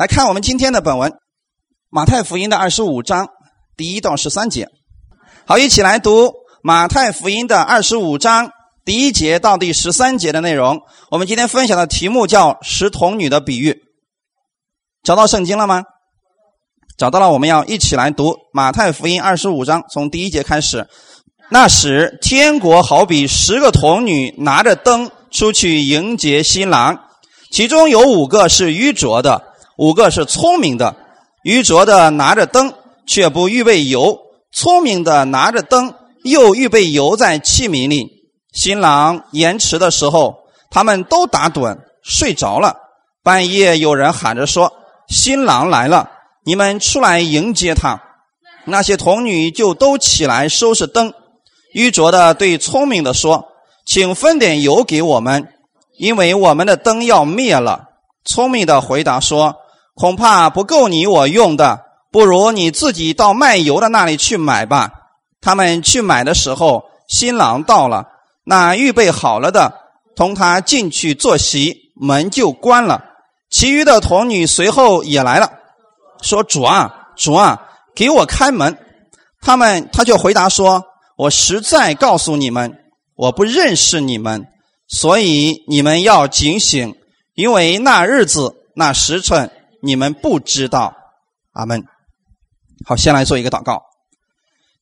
来看我们今天的本文，《马太福音》的二十五章第一到十三节。好，一起来读《马太福音》的二十五章第一节到第十三节的内容。我们今天分享的题目叫“十童女的比喻”。找到圣经了吗？找到了，我们要一起来读《马太福音》二十五章，从第一节开始。那时，天国好比十个童女拿着灯出去迎接新郎，其中有五个是愚拙的。五个是聪明的，愚拙的拿着灯却不预备油，聪明的拿着灯又预备油在器皿里。新郎延迟的时候，他们都打盹睡着了。半夜有人喊着说：“新郎来了，你们出来迎接他。”那些童女就都起来收拾灯。愚拙的对聪明的说：“请分点油给我们，因为我们的灯要灭了。”聪明的回答说。恐怕不够你我用的，不如你自己到卖油的那里去买吧。他们去买的时候，新郎到了，那预备好了的同他进去坐席，门就关了。其余的童女随后也来了，说：“主啊，主啊，给我开门。”他们他就回答说：“我实在告诉你们，我不认识你们，所以你们要警醒，因为那日子那时辰。”你们不知道，阿门。好，先来做一个祷告。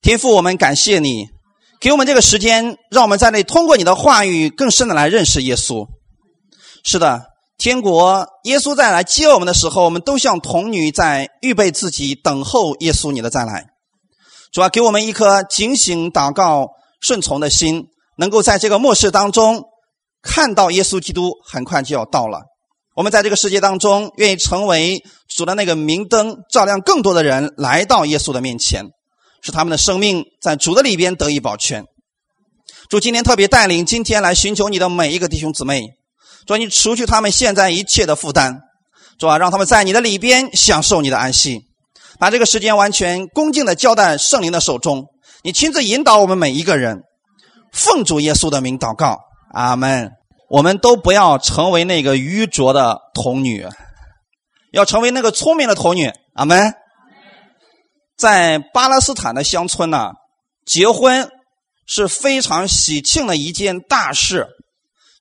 天父，我们感谢你给我们这个时间，让我们在那通过你的话语更深的来认识耶稣。是的，天国耶稣再来接我们的时候，我们都像童女在预备自己，等候耶稣你的再来。主要给我们一颗警醒、祷告、顺从的心，能够在这个末世当中看到耶稣基督很快就要到了。我们在这个世界当中，愿意成为主的那个明灯，照亮更多的人来到耶稣的面前，使他们的生命在主的里边得以保全。主今天特别带领今天来寻求你的每一个弟兄姊妹，主你除去他们现在一切的负担，主啊，让他们在你的里边享受你的安息，把这个时间完全恭敬的交在圣灵的手中，你亲自引导我们每一个人，奉主耶稣的名祷告，阿门。我们都不要成为那个愚拙的童女，要成为那个聪明的童女。阿门。在巴勒斯坦的乡村呢，结婚是非常喜庆的一件大事，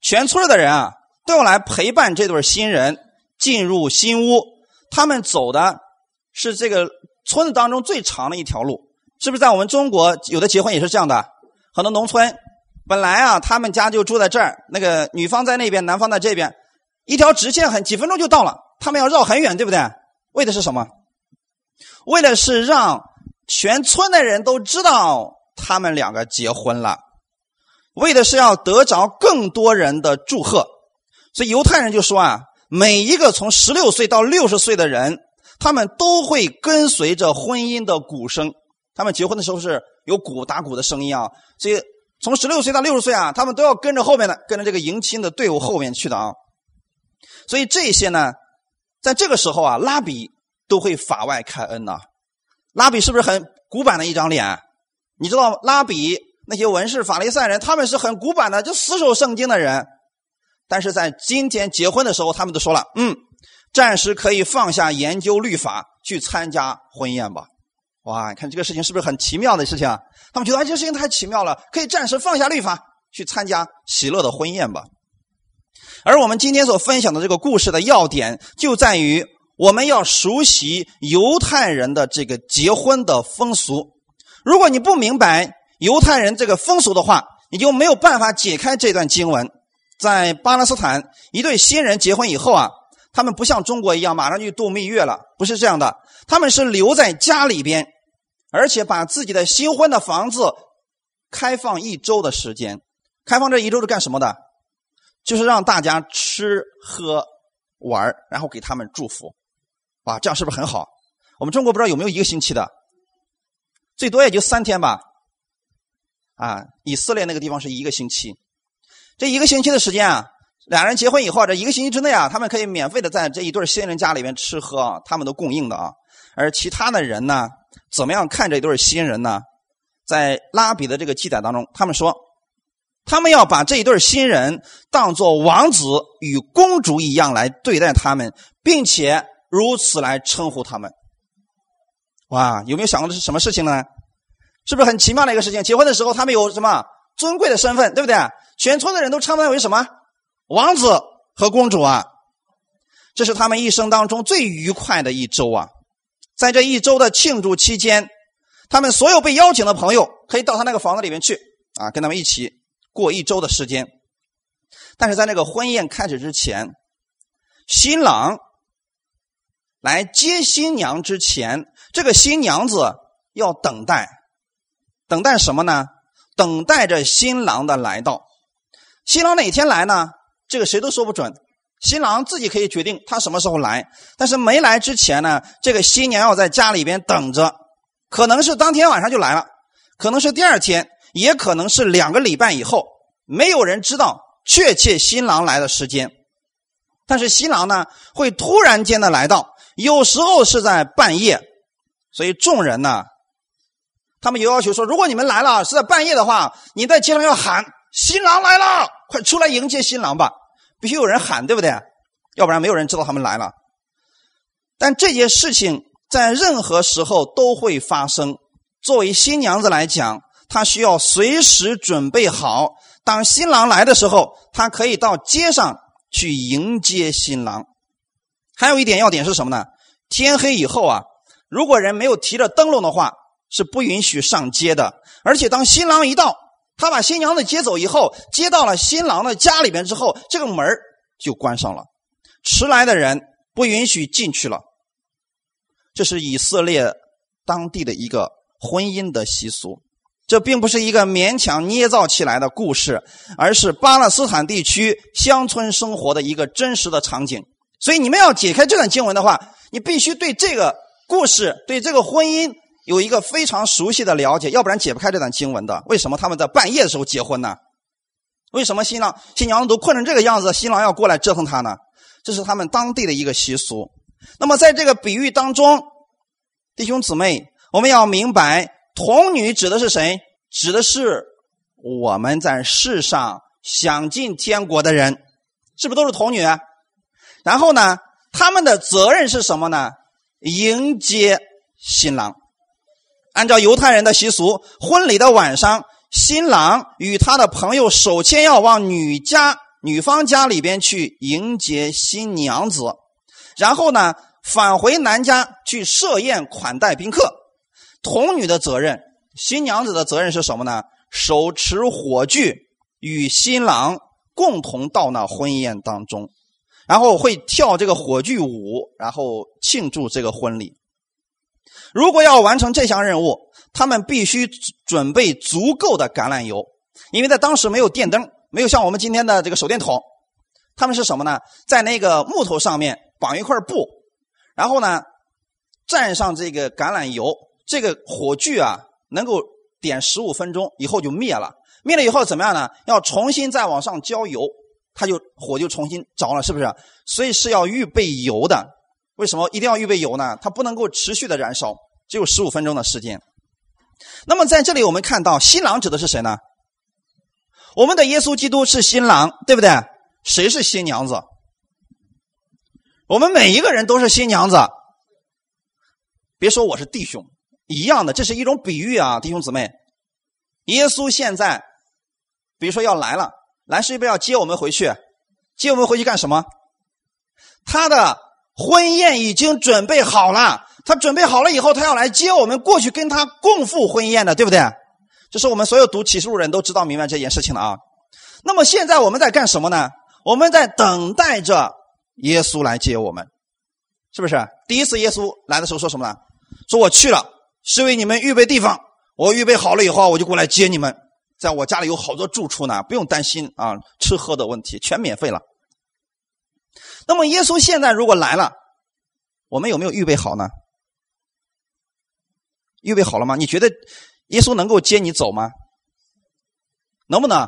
全村的人啊都要来陪伴这对新人进入新屋。他们走的是这个村子当中最长的一条路，是不是？在我们中国，有的结婚也是这样的，很多农村。本来啊，他们家就住在这儿，那个女方在那边，男方在这边，一条直线很几分钟就到了。他们要绕很远，对不对？为的是什么？为的是让全村的人都知道他们两个结婚了，为的是要得着更多人的祝贺。所以犹太人就说啊，每一个从十六岁到六十岁的人，他们都会跟随着婚姻的鼓声。他们结婚的时候是有鼓打鼓的声音啊，所以。从十六岁到六十岁啊，他们都要跟着后面的，跟着这个迎亲的队伍后面去的啊。所以这些呢，在这个时候啊，拉比都会法外开恩呐。拉比是不是很古板的一张脸？你知道拉比那些文士、法利赛人，他们是很古板的，就死守圣经的人。但是在今天结婚的时候，他们都说了，嗯，暂时可以放下研究律法，去参加婚宴吧。哇，你看这个事情是不是很奇妙的事情啊？他们觉得哎，这个事情太奇妙了，可以暂时放下律法，去参加喜乐的婚宴吧。而我们今天所分享的这个故事的要点，就在于我们要熟悉犹太人的这个结婚的风俗。如果你不明白犹太人这个风俗的话，你就没有办法解开这段经文。在巴勒斯坦，一对新人结婚以后啊，他们不像中国一样马上就度蜜月了，不是这样的，他们是留在家里边。而且把自己的新婚的房子开放一周的时间，开放这一周是干什么的？就是让大家吃喝玩然后给他们祝福，哇，这样是不是很好？我们中国不知道有没有一个星期的，最多也就三天吧。啊，以色列那个地方是一个星期，这一个星期的时间啊，俩人结婚以后，这一个星期之内啊，他们可以免费的在这一对新人家里面吃喝啊，他们都供应的啊。而其他的人呢？怎么样看这对新人呢？在拉比的这个记载当中，他们说，他们要把这一对新人当做王子与公主一样来对待他们，并且如此来称呼他们。哇，有没有想过这是什么事情呢？是不是很奇妙的一个事情？结婚的时候，他们有什么尊贵的身份，对不对？全村的人都称他为什么王子和公主啊？这是他们一生当中最愉快的一周啊！在这一周的庆祝期间，他们所有被邀请的朋友可以到他那个房子里面去啊，跟他们一起过一周的时间。但是在那个婚宴开始之前，新郎来接新娘之前，这个新娘子要等待，等待什么呢？等待着新郎的来到。新郎哪天来呢？这个谁都说不准。新郎自己可以决定他什么时候来，但是没来之前呢，这个新娘要在家里边等着，可能是当天晚上就来了，可能是第二天，也可能是两个礼拜以后，没有人知道确切新郎来的时间。但是新郎呢，会突然间的来到，有时候是在半夜，所以众人呢，他们有要求说，如果你们来了是在半夜的话，你在街上要喊新郎来了，快出来迎接新郎吧。必须有人喊，对不对？要不然没有人知道他们来了。但这件事情在任何时候都会发生。作为新娘子来讲，她需要随时准备好，当新郎来的时候，她可以到街上去迎接新郎。还有一点要点是什么呢？天黑以后啊，如果人没有提着灯笼的话，是不允许上街的。而且当新郎一到，他把新娘子接走以后，接到了新郎的家里边之后，这个门就关上了，迟来的人不允许进去了。这是以色列当地的一个婚姻的习俗，这并不是一个勉强捏造起来的故事，而是巴勒斯坦地区乡村生活的一个真实的场景。所以，你们要解开这段经文的话，你必须对这个故事、对这个婚姻。有一个非常熟悉的了解，要不然解不开这段经文的。为什么他们在半夜的时候结婚呢？为什么新郎新娘都困成这个样子，新郎要过来折腾他呢？这是他们当地的一个习俗。那么在这个比喻当中，弟兄姊妹，我们要明白，童女指的是谁？指的是我们在世上想进天国的人，是不是都是童女？然后呢，他们的责任是什么呢？迎接新郎。按照犹太人的习俗，婚礼的晚上，新郎与他的朋友首先要往女家、女方家里边去迎接新娘子，然后呢，返回男家去设宴款待宾客。童女的责任，新娘子的责任是什么呢？手持火炬，与新郎共同到那婚宴当中，然后会跳这个火炬舞，然后庆祝这个婚礼。如果要完成这项任务，他们必须准备足够的橄榄油，因为在当时没有电灯，没有像我们今天的这个手电筒。他们是什么呢？在那个木头上面绑一块布，然后呢，蘸上这个橄榄油，这个火炬啊能够点十五分钟以后就灭了。灭了以后怎么样呢？要重新再往上浇油，它就火就重新着了，是不是？所以是要预备油的。为什么一定要预备油呢？它不能够持续的燃烧，只有十五分钟的时间。那么在这里我们看到新郎指的是谁呢？我们的耶稣基督是新郎，对不对？谁是新娘子？我们每一个人都是新娘子。别说我是弟兄，一样的，这是一种比喻啊，弟兄姊妹。耶稣现在，比如说要来了，来是不是要接我们回去？接我们回去干什么？他的。婚宴已经准备好了，他准备好了以后，他要来接我们过去跟他共赴婚宴的，对不对？这是我们所有读启示录人都知道明白这件事情了啊。那么现在我们在干什么呢？我们在等待着耶稣来接我们，是不是？第一次耶稣来的时候说什么呢？说我去了，是为你们预备地方，我预备好了以后，我就过来接你们，在我家里有好多住处呢，不用担心啊，吃喝的问题全免费了。那么耶稣现在如果来了，我们有没有预备好呢？预备好了吗？你觉得耶稣能够接你走吗？能不能？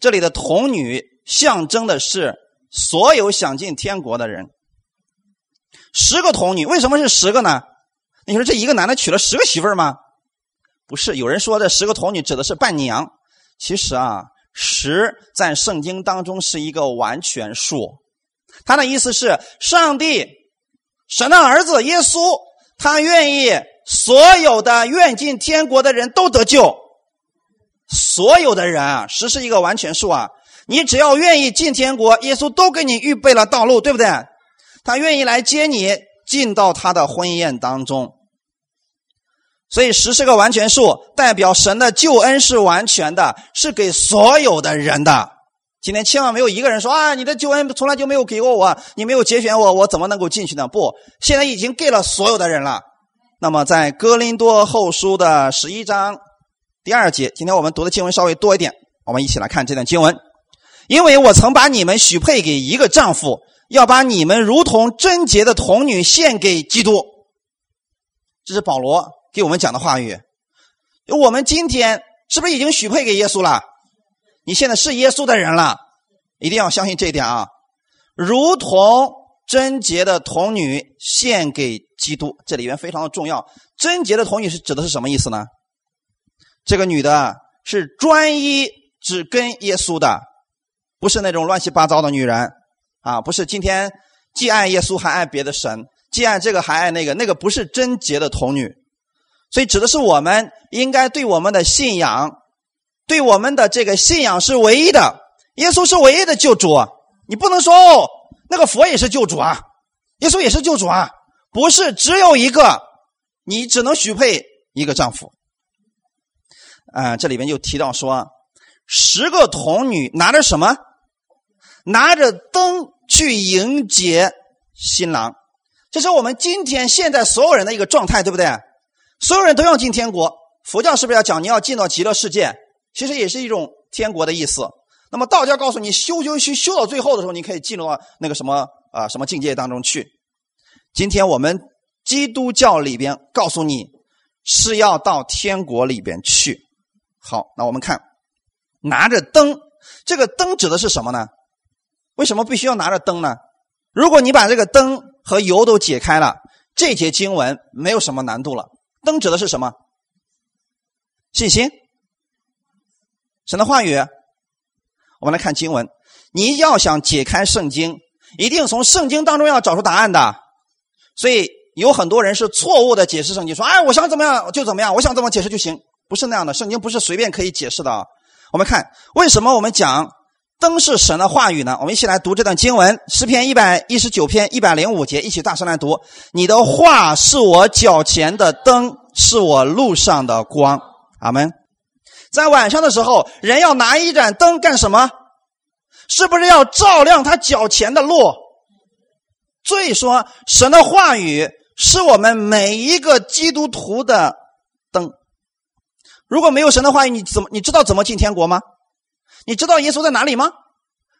这里的童女象征的是所有想进天国的人。十个童女，为什么是十个呢？你说这一个男的娶了十个媳妇吗？不是，有人说这十个童女指的是伴娘。其实啊，十在圣经当中是一个完全数。他的意思是，上帝神的儿子耶稣，他愿意所有的愿进天国的人都得救。所有的人啊，实是一个完全数啊，你只要愿意进天国，耶稣都给你预备了道路，对不对？他愿意来接你进到他的婚宴当中。所以十是个完全数，代表神的救恩是完全的，是给所有的人的。今天千万没有一个人说啊，你的救恩从来就没有给过我，你没有节选我，我怎么能够进去呢？不，现在已经给了所有的人了。那么在哥林多后书的十一章第二节，今天我们读的经文稍微多一点，我们一起来看这段经文。因为我曾把你们许配给一个丈夫，要把你们如同贞洁的童女献给基督。这是保罗。给我们讲的话语，我们今天是不是已经许配给耶稣了？你现在是耶稣的人了，一定要相信这一点啊！如同贞洁的童女献给基督，这里面非常的重要。贞洁的童女是指的是什么意思呢？这个女的是专一只跟耶稣的，不是那种乱七八糟的女人啊！不是今天既爱耶稣还爱别的神，既爱这个还爱那个，那个不是贞洁的童女。所以指的是我们应该对我们的信仰，对我们的这个信仰是唯一的，耶稣是唯一的救主。你不能说哦，那个佛也是救主啊，耶稣也是救主啊，不是只有一个，你只能许配一个丈夫。啊，这里面就提到说，十个童女拿着什么？拿着灯去迎接新郎，这是我们今天现在所有人的一个状态，对不对？所有人都要进天国，佛教是不是要讲你要进到极乐世界？其实也是一种天国的意思。那么道教告诉你修修修修到最后的时候，你可以进入到那个什么啊什么境界当中去。今天我们基督教里边告诉你是要到天国里边去。好，那我们看拿着灯，这个灯指的是什么呢？为什么必须要拿着灯呢？如果你把这个灯和油都解开了，这节经文没有什么难度了。灯指的是什么？信心，神的话语。我们来看经文，你要想解开圣经，一定从圣经当中要找出答案的。所以有很多人是错误的解释圣经，说：“哎，我想怎么样就怎么样，我想怎么解释就行。”不是那样的，圣经不是随便可以解释的啊。我们看为什么我们讲灯是神的话语呢？我们一起来读这段经文，诗篇一百一十九篇一百零五节，一起大声来读：“你的话是我脚前的灯。”是我路上的光，阿门。在晚上的时候，人要拿一盏灯干什么？是不是要照亮他脚前的路？所以说，神的话语是我们每一个基督徒的灯。如果没有神的话语，你怎么你知道怎么进天国吗？你知道耶稣在哪里吗？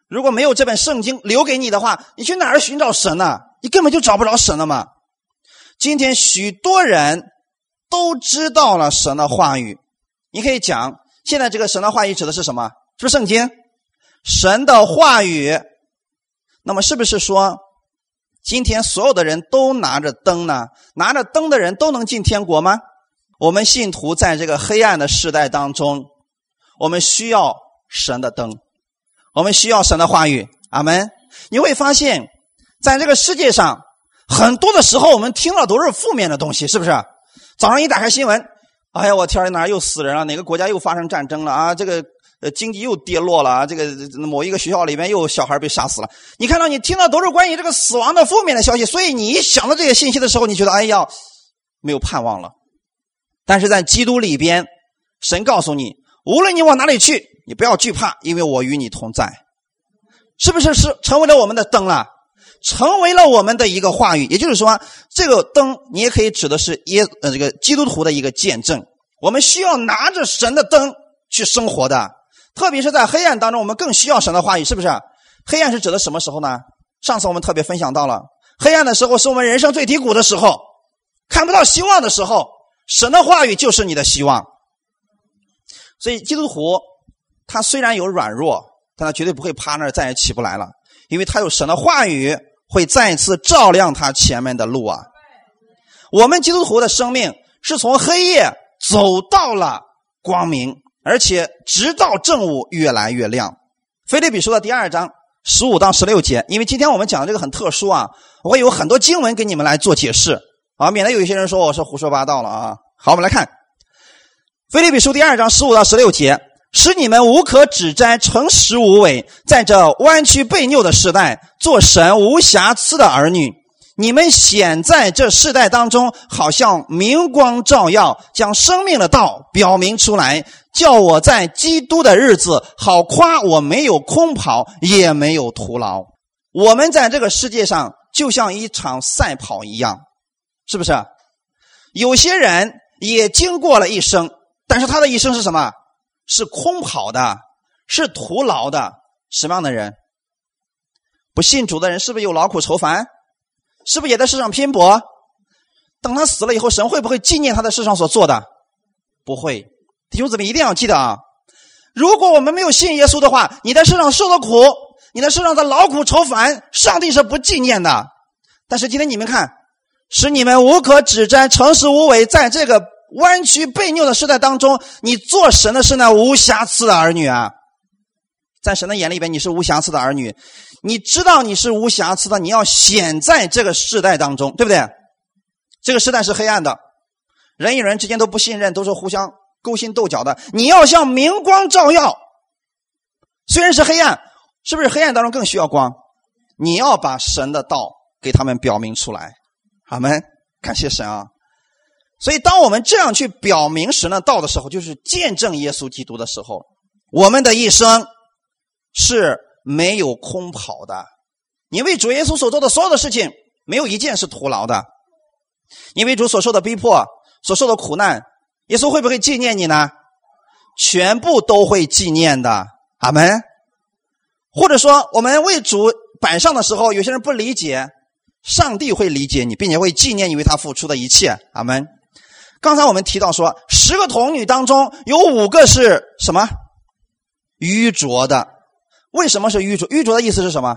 如果没有这本圣经留给你的话，你去哪儿寻找神呢？你根本就找不着神了嘛。今天许多人。都知道了神的话语，你可以讲，现在这个神的话语指的是什么？是不是圣经？神的话语，那么是不是说，今天所有的人都拿着灯呢？拿着灯的人都能进天国吗？我们信徒在这个黑暗的时代当中，我们需要神的灯，我们需要神的话语。阿门。你会发现，在这个世界上，很多的时候我们听到都是负面的东西，是不是？早上一打开新闻，哎呀，我天，哪又死人了？哪个国家又发生战争了啊？这个呃，经济又跌落了啊，这个某一个学校里面又小孩被杀死了。你看到你听到都是关于这个死亡的负面的消息，所以你一想到这些信息的时候，你觉得哎呀，没有盼望了。但是在基督里边，神告诉你，无论你往哪里去，你不要惧怕，因为我与你同在。是不是是成为了我们的灯了？成为了我们的一个话语，也就是说，这个灯你也可以指的是耶呃这个基督徒的一个见证。我们需要拿着神的灯去生活的，特别是在黑暗当中，我们更需要神的话语，是不是？黑暗是指的什么时候呢？上次我们特别分享到了，黑暗的时候是我们人生最低谷的时候，看不到希望的时候，神的话语就是你的希望。所以基督徒他虽然有软弱，但他绝对不会趴那儿再也起不来了，因为他有神的话语。会再次照亮他前面的路啊！我们基督徒的生命是从黑夜走到了光明，而且直到正午越来越亮。腓立比书的第二章十五到十六节，因为今天我们讲的这个很特殊啊，我会有很多经文给你们来做解释啊，免得有一些人说我是胡说八道了啊。好，我们来看《菲利比书》第二章十五到十六节，使你们无可指摘、诚实无伪，在这弯曲背拗的时代，做神无瑕疵的儿女。你们显在这世代当中，好像明光照耀，将生命的道表明出来，叫我在基督的日子好夸我没有空跑，也没有徒劳。我们在这个世界上就像一场赛跑一样，是不是？有些人也经过了一生，但是他的一生是什么？是空跑的，是徒劳的。什么样的人？不信主的人是不是有劳苦愁烦？是不是也在世上拼搏？等他死了以后，神会不会纪念他在世上所做的？不会。弟兄姊妹一定要记得啊！如果我们没有信耶稣的话，你在世上受的苦，你在世上的劳苦愁烦，上帝是不纪念的。但是今天你们看，使你们无可指摘、诚实无伪，在这个弯曲被拗的时代当中，你做神的是那无瑕疵的儿女啊！在神的眼里边，你是无瑕疵的儿女。你知道你是无瑕疵的，你要显在这个世代当中，对不对？这个时代是黑暗的，人与人之间都不信任，都是互相勾心斗角的。你要像明光照耀，虽然是黑暗，是不是黑暗当中更需要光？你要把神的道给他们表明出来。阿门，感谢神啊！所以，当我们这样去表明神的道的时候，就是见证耶稣基督的时候，我们的一生是。没有空跑的，你为主耶稣所做的所有的事情，没有一件是徒劳的。你为主所受的逼迫、所受的苦难，耶稣会不会纪念你呢？全部都会纪念的。阿门。或者说，我们为主摆上的时候，有些人不理解，上帝会理解你，并且会纪念你为他付出的一切。阿门。刚才我们提到说，十个童女当中有五个是什么？愚拙的。为什么是愚拙？愚拙的意思是什么？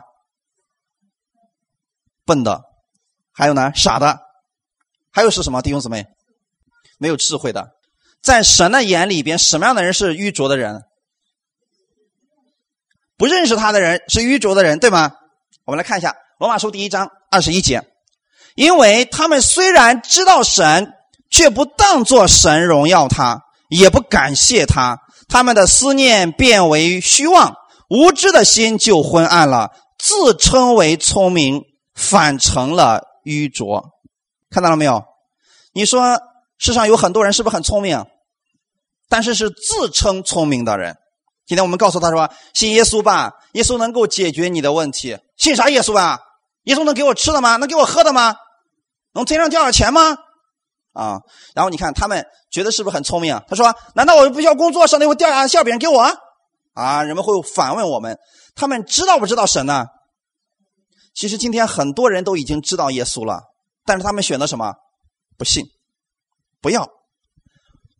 笨的，还有呢，傻的，还有是什么？弟兄姊妹，没有智慧的，在神的眼里边，什么样的人是愚拙的人？不认识他的人是愚拙的人，对吗？我们来看一下《罗马书》第一章二十一节，因为他们虽然知道神，却不当作神荣耀他，也不感谢他，他们的思念变为虚妄。无知的心就昏暗了，自称为聪明，反成了愚拙。看到了没有？你说世上有很多人是不是很聪明？但是是自称聪明的人。今天我们告诉他说：“信耶稣吧，耶稣能够解决你的问题。”信啥耶稣啊？耶稣能给我吃的吗？能给我喝的吗？能天上掉点钱吗？啊！然后你看他们觉得是不是很聪明啊？他说：“难道我不需要工作，上帝会掉下馅饼给我？”啊！人们会反问我们：他们知道不知道神呢？其实今天很多人都已经知道耶稣了，但是他们选择什么？不信，不要，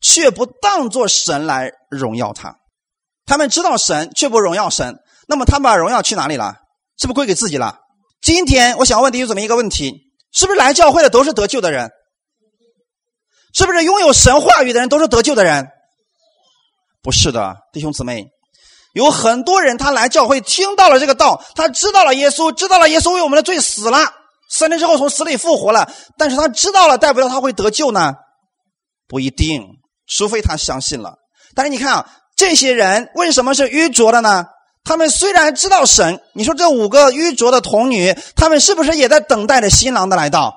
却不当作神来荣耀他。他们知道神，却不荣耀神。那么他们把荣耀去哪里了？是不是归给自己了？今天我想问弟兄姊妹一个问题：是不是来教会的都是得救的人？是不是拥有神话语的人都是得救的人？不是的，弟兄姊妹。有很多人，他来教会听到了这个道，他知道了耶稣，知道了耶稣为我们的罪死了，三天之后从死里复活了。但是他知道了，代表他会得救呢？不一定，除非他相信了。但是你看啊，这些人为什么是愚拙的呢？他们虽然知道神，你说这五个愚拙的童女，他们是不是也在等待着新郎的来到？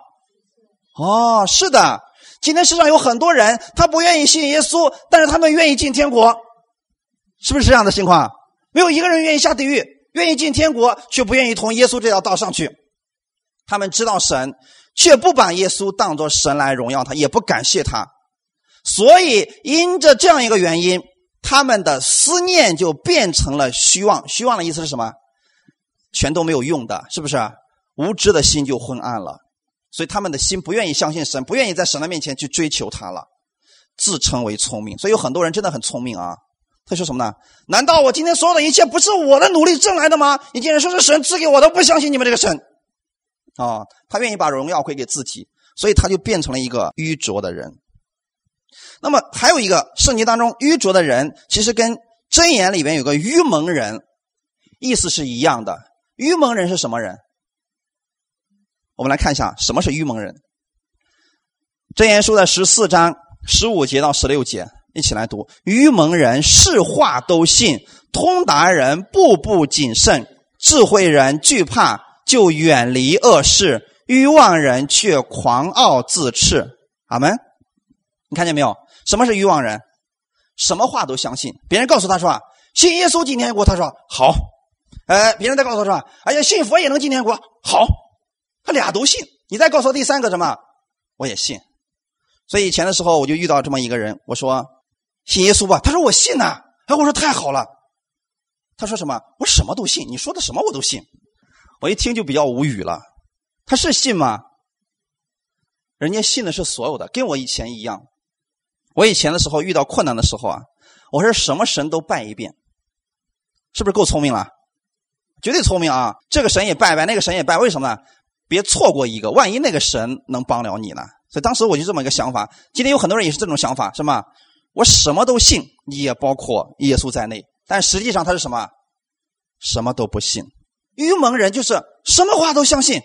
哦，是的。今天世上有很多人，他不愿意信耶稣，但是他们愿意进天国。是不是这样的情况？没有一个人愿意下地狱，愿意进天国，却不愿意同耶稣这条道上去。他们知道神，却不把耶稣当作神来荣耀他，也不感谢他。所以，因着这样一个原因，他们的思念就变成了虚妄。虚妄的意思是什么？全都没有用的，是不是？无知的心就昏暗了。所以，他们的心不愿意相信神，不愿意在神的面前去追求他了，自称为聪明。所以，有很多人真的很聪明啊。他说什么呢？难道我今天所有的一切不是我的努力挣来的吗？你竟然说是神赐给我的，不相信你们这个神啊！他愿意把荣耀归给自己，所以他就变成了一个愚拙的人。那么还有一个圣经当中愚拙的人，其实跟箴言里边有个愚蒙人意思是一样的。愚蒙人是什么人？我们来看一下什么是愚蒙人。箴言书的十四章十五节到十六节，一起来读：愚蒙人是话都信，通达人步步谨慎，智慧人惧怕就远离恶事，愚妄人却狂傲自恃。阿门。你看见没有？什么是愚妄人？什么话都相信。别人告诉他说啊：“信耶稣进天国。”他说：“好。”哎，别人再告诉他说：“哎呀，信佛也能进天国。”好，他俩都信。你再告诉我第三个什么？我也信。所以以前的时候，我就遇到这么一个人，我说：“信耶稣吧。”他说：“我信呐。”哎，我说：“太好了。”他说什么？我什么都信。你说的什么我都信。我一听就比较无语了。他是信吗？人家信的是所有的，跟我以前一样。我以前的时候遇到困难的时候啊，我是什么神都拜一遍，是不是够聪明了？绝对聪明啊！这个神也拜拜，那个神也拜，为什么呢？别错过一个，万一那个神能帮了你呢？所以当时我就这么一个想法。今天有很多人也是这种想法，是吗？我什么都信，也包括耶稣在内，但实际上他是什么？什么都不信。愚蒙人就是什么话都相信。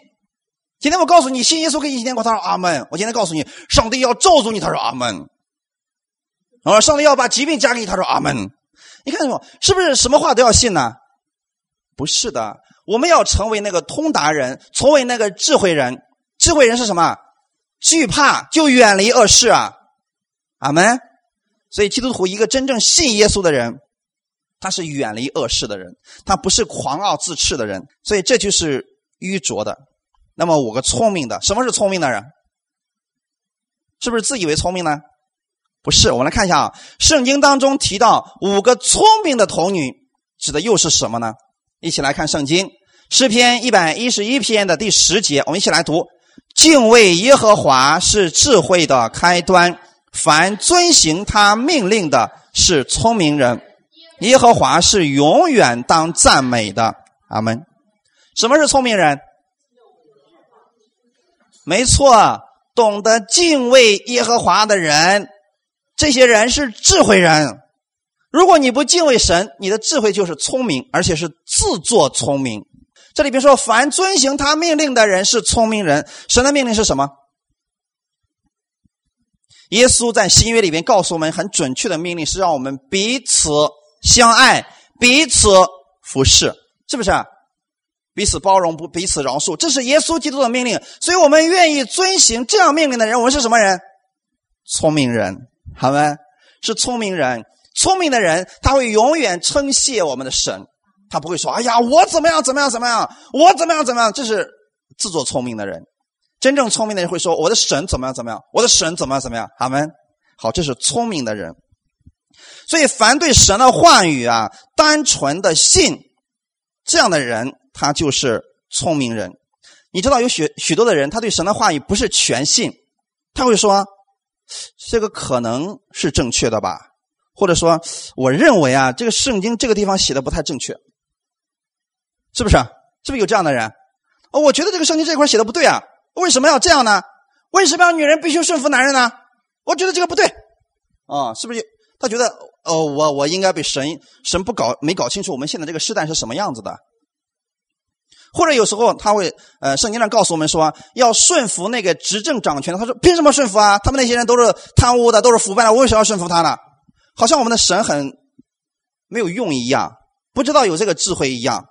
今天我告诉你，信耶稣可以一天国，他说阿门。我今天告诉你，上帝要咒诅你，他说阿门。啊，上帝要把疾病加给你，他说阿门。你看没有？是不是什么话都要信呢？不是的，我们要成为那个通达人，成为那个智慧人。智慧人是什么？惧怕就远离恶事啊！阿门。所以基督徒一个真正信耶稣的人，他是远离恶事的人，他不是狂傲自恃的人。所以这就是愚拙的。那么五个聪明的，什么是聪明的人？是不是自以为聪明呢？不是。我们来看一下啊，圣经当中提到五个聪明的童女，指的又是什么呢？一起来看圣经诗篇一百一十一篇的第十节，我们一起来读：敬畏耶和华是智慧的开端，凡遵行他命令的是聪明人。耶和华是永远当赞美的。阿门。什么是聪明人？没错，懂得敬畏耶和华的人，这些人是智慧人。如果你不敬畏神，你的智慧就是聪明，而且是自作聪明。这里边说，凡遵行他命令的人是聪明人。神的命令是什么？耶稣在新约里边告诉我们很准确的命令，是让我们彼此相爱，彼此服侍，是不是？彼此包容，不彼此饶恕，这是耶稣基督的命令。所以我们愿意遵行这样命令的人，我们是什么人？聪明人，好吗？是聪明人。聪明的人，他会永远称谢我们的神，他不会说：“哎呀，我怎么样怎么样怎么样，我怎么样怎么样。”这是自作聪明的人。真正聪明的人会说：“我的神怎么样怎么样，我的神怎么样怎么样。”好们，好，这是聪明的人。所以，凡对神的话语啊，单纯的信，这样的人，他就是聪明人。你知道，有许许多的人，他对神的话语不是全信，他会说：“这个可能是正确的吧。”或者说，我认为啊，这个圣经这个地方写的不太正确，是不是？是不是有这样的人？哦，我觉得这个圣经这块写的不对啊，为什么要这样呢？为什么要女人必须顺服男人呢？我觉得这个不对，啊，是不是？他觉得，哦，我我应该被神神不搞没搞清楚我们现在这个时代是什么样子的，或者有时候他会，呃，圣经上告诉我们说要顺服那个执政掌权的，他说凭什么顺服啊？他们那些人都是贪污的，都是腐败的，我为什么要顺服他呢？好像我们的神很没有用一样，不知道有这个智慧一样。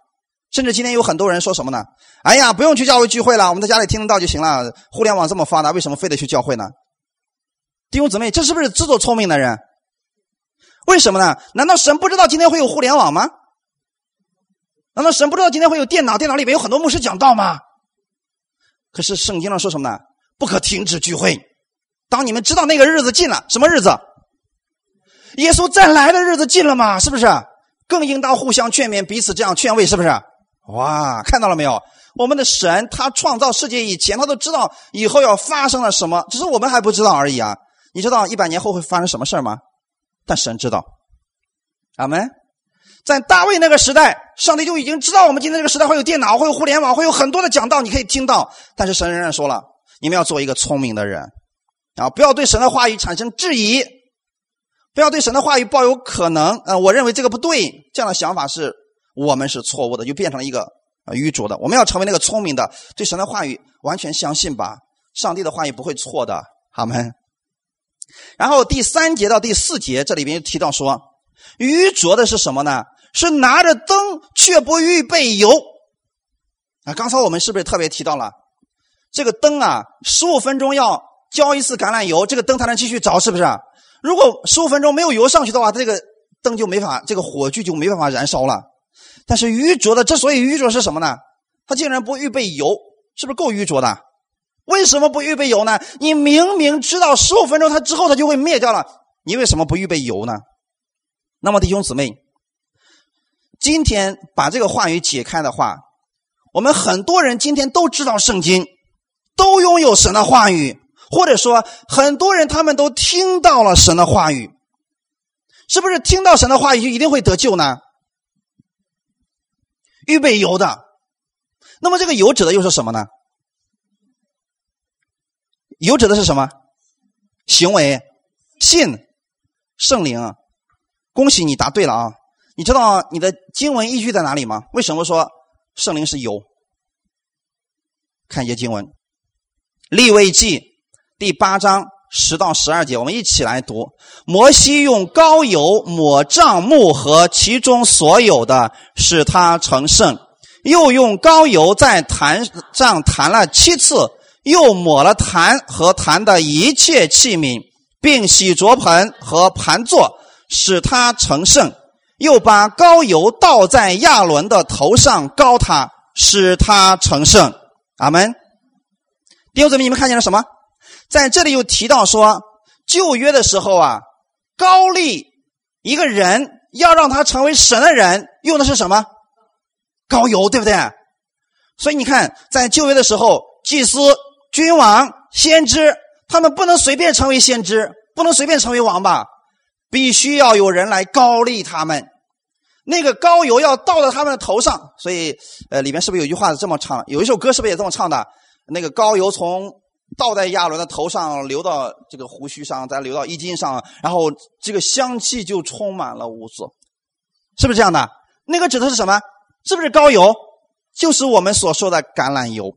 甚至今天有很多人说什么呢？哎呀，不用去教会聚会了，我们在家里听得到就行了。互联网这么发达，为什么非得去教会呢？弟兄姊妹，这是不是自作聪明的人？为什么呢？难道神不知道今天会有互联网吗？难道神不知道今天会有电脑？电脑里面有很多牧师讲道吗？可是圣经上说什么呢？不可停止聚会。当你们知道那个日子近了，什么日子？耶稣再来的日子近了嘛？是不是？更应当互相劝勉，彼此这样劝慰，是不是？哇，看到了没有？我们的神他创造世界以前，他都知道以后要发生了什么，只是我们还不知道而已啊！你知道一百年后会发生什么事吗？但神知道。阿门。在大卫那个时代，上帝就已经知道我们今天这个时代会有电脑，会有互联网，会有很多的讲道，你可以听到。但是神仍然说了，你们要做一个聪明的人，啊，不要对神的话语产生质疑。不要对神的话语抱有可能，呃，我认为这个不对，这样的想法是我们是错误的，就变成了一个啊愚拙的。我们要成为那个聪明的，对神的话语完全相信吧。上帝的话语不会错的，好吗？然后第三节到第四节，这里边提到说，愚拙的是什么呢？是拿着灯却不预备油。啊，刚才我们是不是特别提到了这个灯啊？十五分钟要浇一次橄榄油，这个灯才能继续着，是不是？如果十五分钟没有油上去的话，这个灯就没法，这个火炬就没办法燃烧了。但是愚拙的之所以愚拙是什么呢？他竟然不预备油，是不是够愚拙的？为什么不预备油呢？你明明知道十五分钟它之后它就会灭掉了，你为什么不预备油呢？那么弟兄姊妹，今天把这个话语解开的话。我们很多人今天都知道圣经，都拥有神的话语，或者说很多人他们都听到了神的话语，是不是听到神的话语就一定会得救呢？预备油的，那么这个油指的又是什么呢？油指的是什么？行为、信、圣灵。恭喜你答对了啊！你知道你的经文依据在哪里吗？为什么说？圣灵是油，看一些经文，《立位记》第八章十到十二节，我们一起来读。摩西用膏油抹帐幕和其中所有的，使他成圣；又用膏油在坛上弹了七次，又抹了坛和坛的一切器皿，并洗濯盆和盘座，使他成圣。又把膏油倒在亚伦的头上，膏他，使他成圣。阿门。弟兄姊妹，你们看见了什么？在这里又提到说，旧约的时候啊，高丽一个人要让他成为神的人，用的是什么？高油，对不对？所以你看，在旧约的时候，祭司、君王、先知，他们不能随便成为先知，不能随便成为王吧？必须要有人来高丽他们。那个高油要倒在他们的头上，所以，呃，里面是不是有句话是这么唱？有一首歌是不是也这么唱的？那个高油从倒在亚伦的头上流到这个胡须上，再流到衣襟上，然后这个香气就充满了屋子，是不是这样的？那个指的是什么？是不是高油？就是我们所说的橄榄油。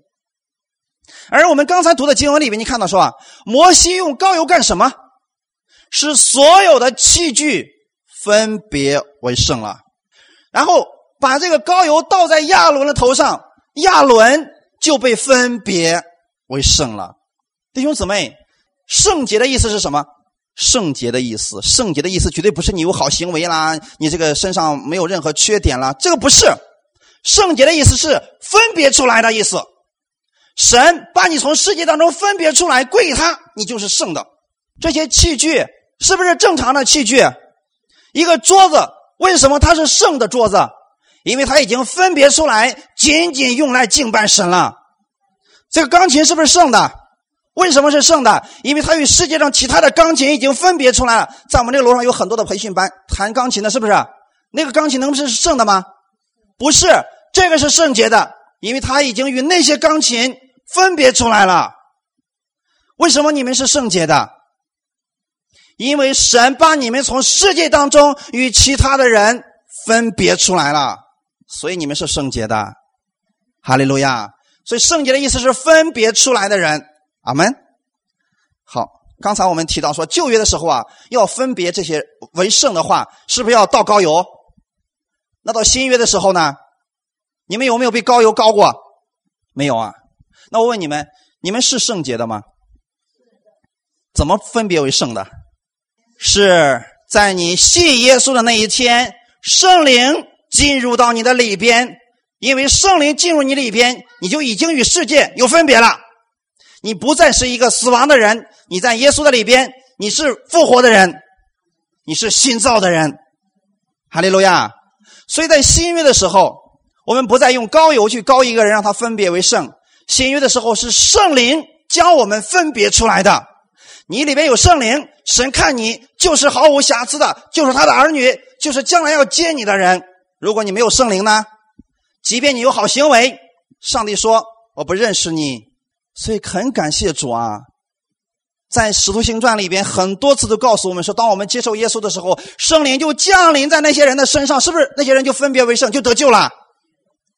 而我们刚才读的经文里面，你看到说啊，摩西用高油干什么？使所有的器具分别为圣了。然后把这个高油倒在亚伦的头上，亚伦就被分别为圣了。弟兄姊妹，圣洁的意思是什么？圣洁的意思，圣洁的意思绝对不是你有好行为啦，你这个身上没有任何缺点啦，这个不是。圣洁的意思是分别出来的意思。神把你从世界当中分别出来，归他，你就是圣的。这些器具是不是正常的器具？一个桌子。为什么它是圣的桌子？因为它已经分别出来，仅仅用来敬拜神了。这个钢琴是不是圣的？为什么是圣的？因为它与世界上其他的钢琴已经分别出来了。在我们这个楼上有很多的培训班，弹钢琴的，是不是？那个钢琴能是圣的吗？不是，这个是圣洁的，因为它已经与那些钢琴分别出来了。为什么你们是圣洁的？因为神把你们从世界当中与其他的人分别出来了，所以你们是圣洁的，哈利路亚。所以圣洁的意思是分别出来的人，阿门。好，刚才我们提到说旧约的时候啊，要分别这些为圣的话，是不是要倒高油？那到新约的时候呢？你们有没有被高油高过？没有啊。那我问你们，你们是圣洁的吗？怎么分别为圣的？是在你信耶稣的那一天，圣灵进入到你的里边，因为圣灵进入你里边，你就已经与世界有分别了。你不再是一个死亡的人，你在耶稣的里边，你是复活的人，你是新造的人。哈利路亚！所以在新约的时候，我们不再用膏油去膏一个人，让他分别为圣。新约的时候是圣灵将我们分别出来的。你里边有圣灵，神看你就是毫无瑕疵的，就是他的儿女，就是将来要接你的人。如果你没有圣灵呢？即便你有好行为，上帝说我不认识你。所以很感谢主啊，在使徒行传里边很多次都告诉我们说，当我们接受耶稣的时候，圣灵就降临在那些人的身上，是不是那些人就分别为圣，就得救了？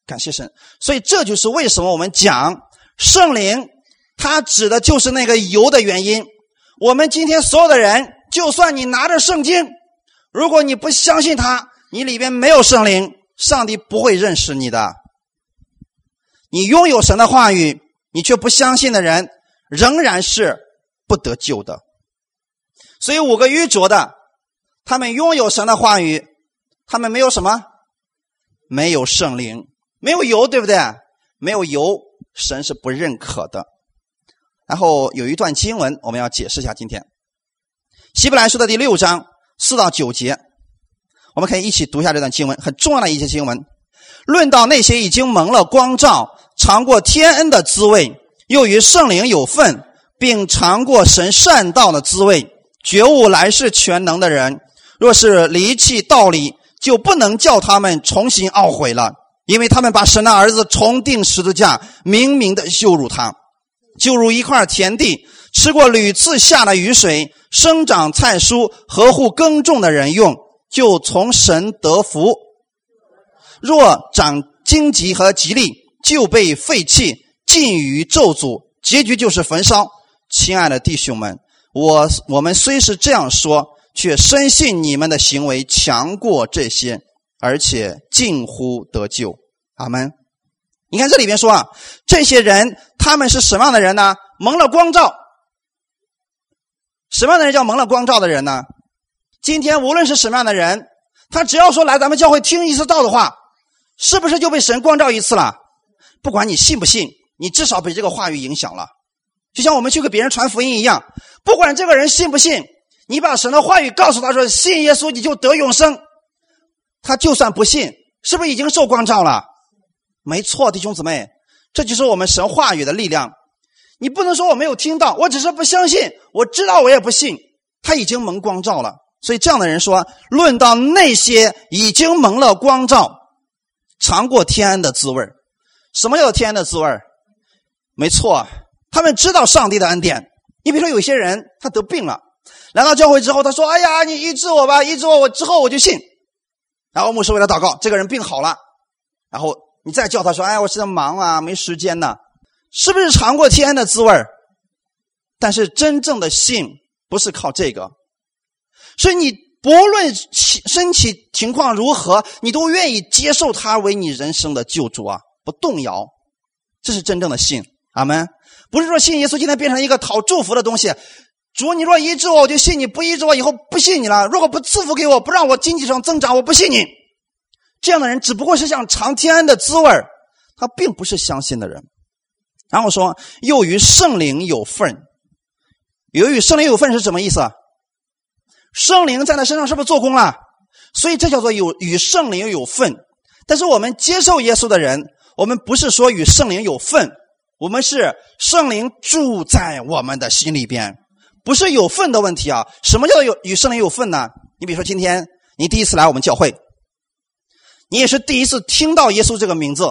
感谢神。所以这就是为什么我们讲圣灵，它指的就是那个油的原因。我们今天所有的人，就算你拿着圣经，如果你不相信它，你里边没有圣灵，上帝不会认识你的。你拥有神的话语，你却不相信的人，仍然是不得救的。所以五个愚拙的，他们拥有神的话语，他们没有什么，没有圣灵，没有油，对不对？没有油，神是不认可的。然后有一段经文，我们要解释一下。今天希伯来书的第六章四到九节，我们可以一起读一下这段经文，很重要的一些经文。论到那些已经蒙了光照、尝过天恩的滋味，又与圣灵有份，并尝过神善道的滋味，觉悟来世全能的人，若是离弃道理，就不能叫他们重新懊悔了，因为他们把神的儿子重定十字架，明明的羞辱他，就如一块田地，吃过屡次下的雨水，生长菜蔬，合乎耕种的人用，就从神得福。若长荆棘和吉利，就被废弃，尽于咒诅，结局就是焚烧。亲爱的弟兄们，我我们虽是这样说，却深信你们的行为强过这些，而且近乎得救。阿门。你看这里边说啊，这些人他们是什么样的人呢？蒙了光照。什么样的人叫蒙了光照的人呢？今天无论是什么样的人，他只要说来咱们教会听一次道的话。是不是就被神光照一次了？不管你信不信，你至少被这个话语影响了。就像我们去给别人传福音一样，不管这个人信不信，你把神的话语告诉他说信耶稣你就得永生，他就算不信，是不是已经受光照了？没错，弟兄姊妹，这就是我们神话语的力量。你不能说我没有听到，我只是不相信，我知道我也不信，他已经蒙光照了。所以这样的人说，论到那些已经蒙了光照。尝过天恩的滋味什么叫天的滋味没错，他们知道上帝的恩典。你比如说，有些人他得病了，来到教会之后，他说：“哎呀，你医治我吧，医治我，我之后我就信。”然后牧师为他祷告，这个人病好了。然后你再叫他说：“哎，我现在忙啊，没时间呢。”是不是尝过天的滋味但是真正的信不是靠这个，所以你。不论身体情况如何，你都愿意接受他为你人生的救主啊！不动摇，这是真正的信。阿门。不是说信耶稣今天变成一个讨祝福的东西。主，你若医治我，我就信你；不医治我，以后不信你了。如果不赐福给我，不让我经济上增长，我不信你。这样的人只不过是想尝天恩的滋味他并不是相信的人。然后说，又与圣灵有份。由于圣灵有份是什么意思？圣灵在他身上是不是做工了？所以这叫做有与圣灵有份。但是我们接受耶稣的人，我们不是说与圣灵有份，我们是圣灵住在我们的心里边，不是有份的问题啊。什么叫有与圣灵有份呢？你比如说今天你第一次来我们教会，你也是第一次听到耶稣这个名字，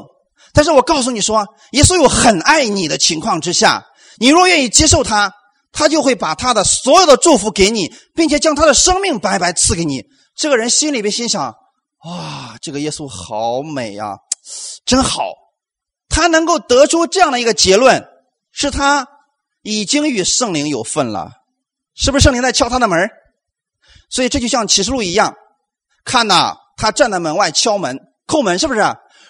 但是我告诉你说，耶稣有很爱你的情况之下，你若愿意接受他。他就会把他的所有的祝福给你，并且将他的生命白白赐给你。这个人心里边心想：哇，这个耶稣好美呀，真好。他能够得出这样的一个结论，是他已经与圣灵有份了，是不是？圣灵在敲他的门所以这就像启示录一样，看呐，他站在门外敲门叩门，是不是？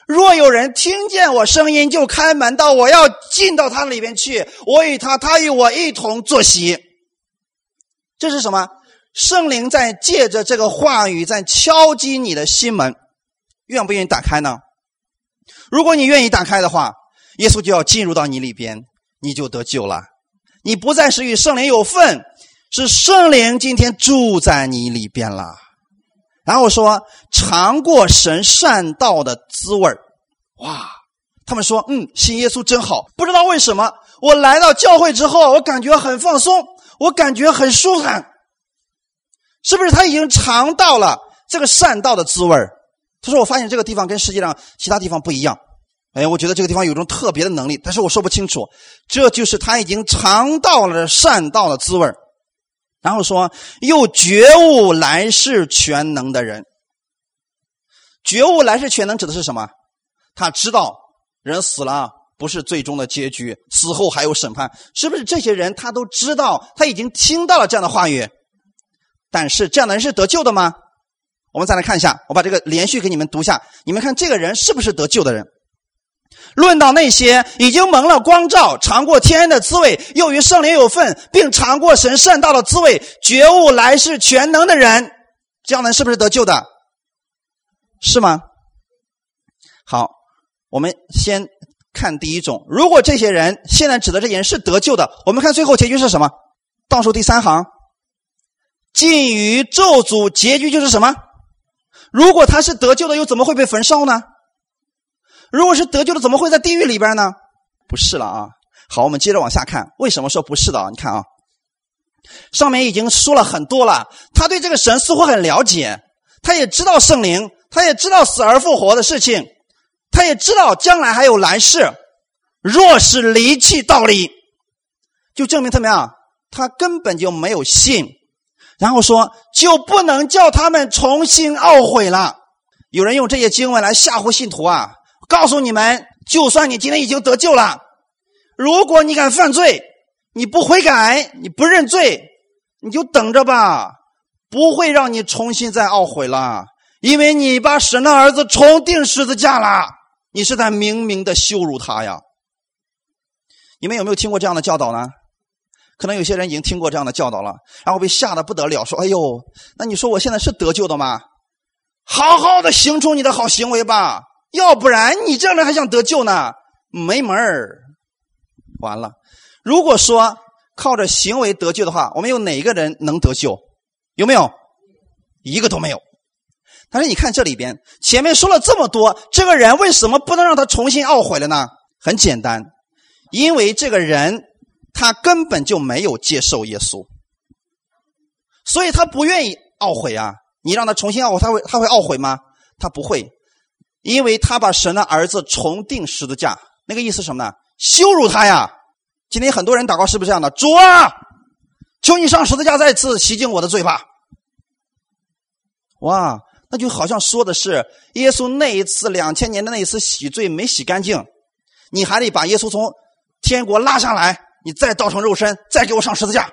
若有人听见我声音就开门到，我要进到他里边去，我与他，他与我一同坐席。这是什么？圣灵在借着这个话语在敲击你的心门，愿不愿意打开呢？如果你愿意打开的话，耶稣就要进入到你里边，你就得救了。你不再是与圣灵有份，是圣灵今天住在你里边了。然后说尝过神善道的滋味哇！他们说，嗯，信耶稣真好。不知道为什么，我来到教会之后，我感觉很放松，我感觉很舒坦。是不是他已经尝到了这个善道的滋味他说，我发现这个地方跟世界上其他地方不一样。哎，我觉得这个地方有种特别的能力，但是我说不清楚。这就是他已经尝到了善道的滋味然后说，又觉悟来世全能的人，觉悟来世全能指的是什么？他知道人死了不是最终的结局，死后还有审判，是不是？这些人他都知道，他已经听到了这样的话语，但是这样的人是得救的吗？我们再来看一下，我把这个连续给你们读下，你们看这个人是不是得救的人？论到那些已经蒙了光照、尝过天恩的滋味，又与圣灵有份，并尝过神善道的滋味，觉悟来世全能的人，这样的是不是得救的？是吗？好，我们先看第一种。如果这些人现在指的这些人是得救的，我们看最后结局是什么？倒数第三行，禁于咒诅，结局就是什么？如果他是得救的，又怎么会被焚烧呢？如果是得救的，怎么会在地狱里边呢？不是了啊！好，我们接着往下看，为什么说不是的啊？你看啊，上面已经说了很多了。他对这个神似乎很了解，他也知道圣灵，他也知道死而复活的事情，他也知道将来还有来世。若是离弃道理，就证明怎么样？他根本就没有信。然后说，就不能叫他们重新懊悔了。有人用这些经文来吓唬信徒啊！告诉你们，就算你今天已经得救了，如果你敢犯罪，你不悔改，你不认罪，你就等着吧，不会让你重新再懊悔了，因为你把神的儿子重定十字架了，你是在明明的羞辱他呀。你们有没有听过这样的教导呢？可能有些人已经听过这样的教导了，然后被吓得不得了，说：“哎呦，那你说我现在是得救的吗？好好的行出你的好行为吧。”要不然你这样人还想得救呢？没门儿！完了。如果说靠着行为得救的话，我们有哪个人能得救？有没有？一个都没有。但是你看这里边，前面说了这么多，这个人为什么不能让他重新懊悔了呢？很简单，因为这个人他根本就没有接受耶稣，所以他不愿意懊悔啊。你让他重新懊悔，他会他会懊悔吗？他不会。因为他把神的儿子重定十字架，那个意思什么呢？羞辱他呀！今天很多人祷告是不是这样的？主啊，求你上十字架再次洗净我的罪吧！哇，那就好像说的是耶稣那一次两千年的那一次洗罪没洗干净，你还得把耶稣从天国拉下来，你再道成肉身，再给我上十字架。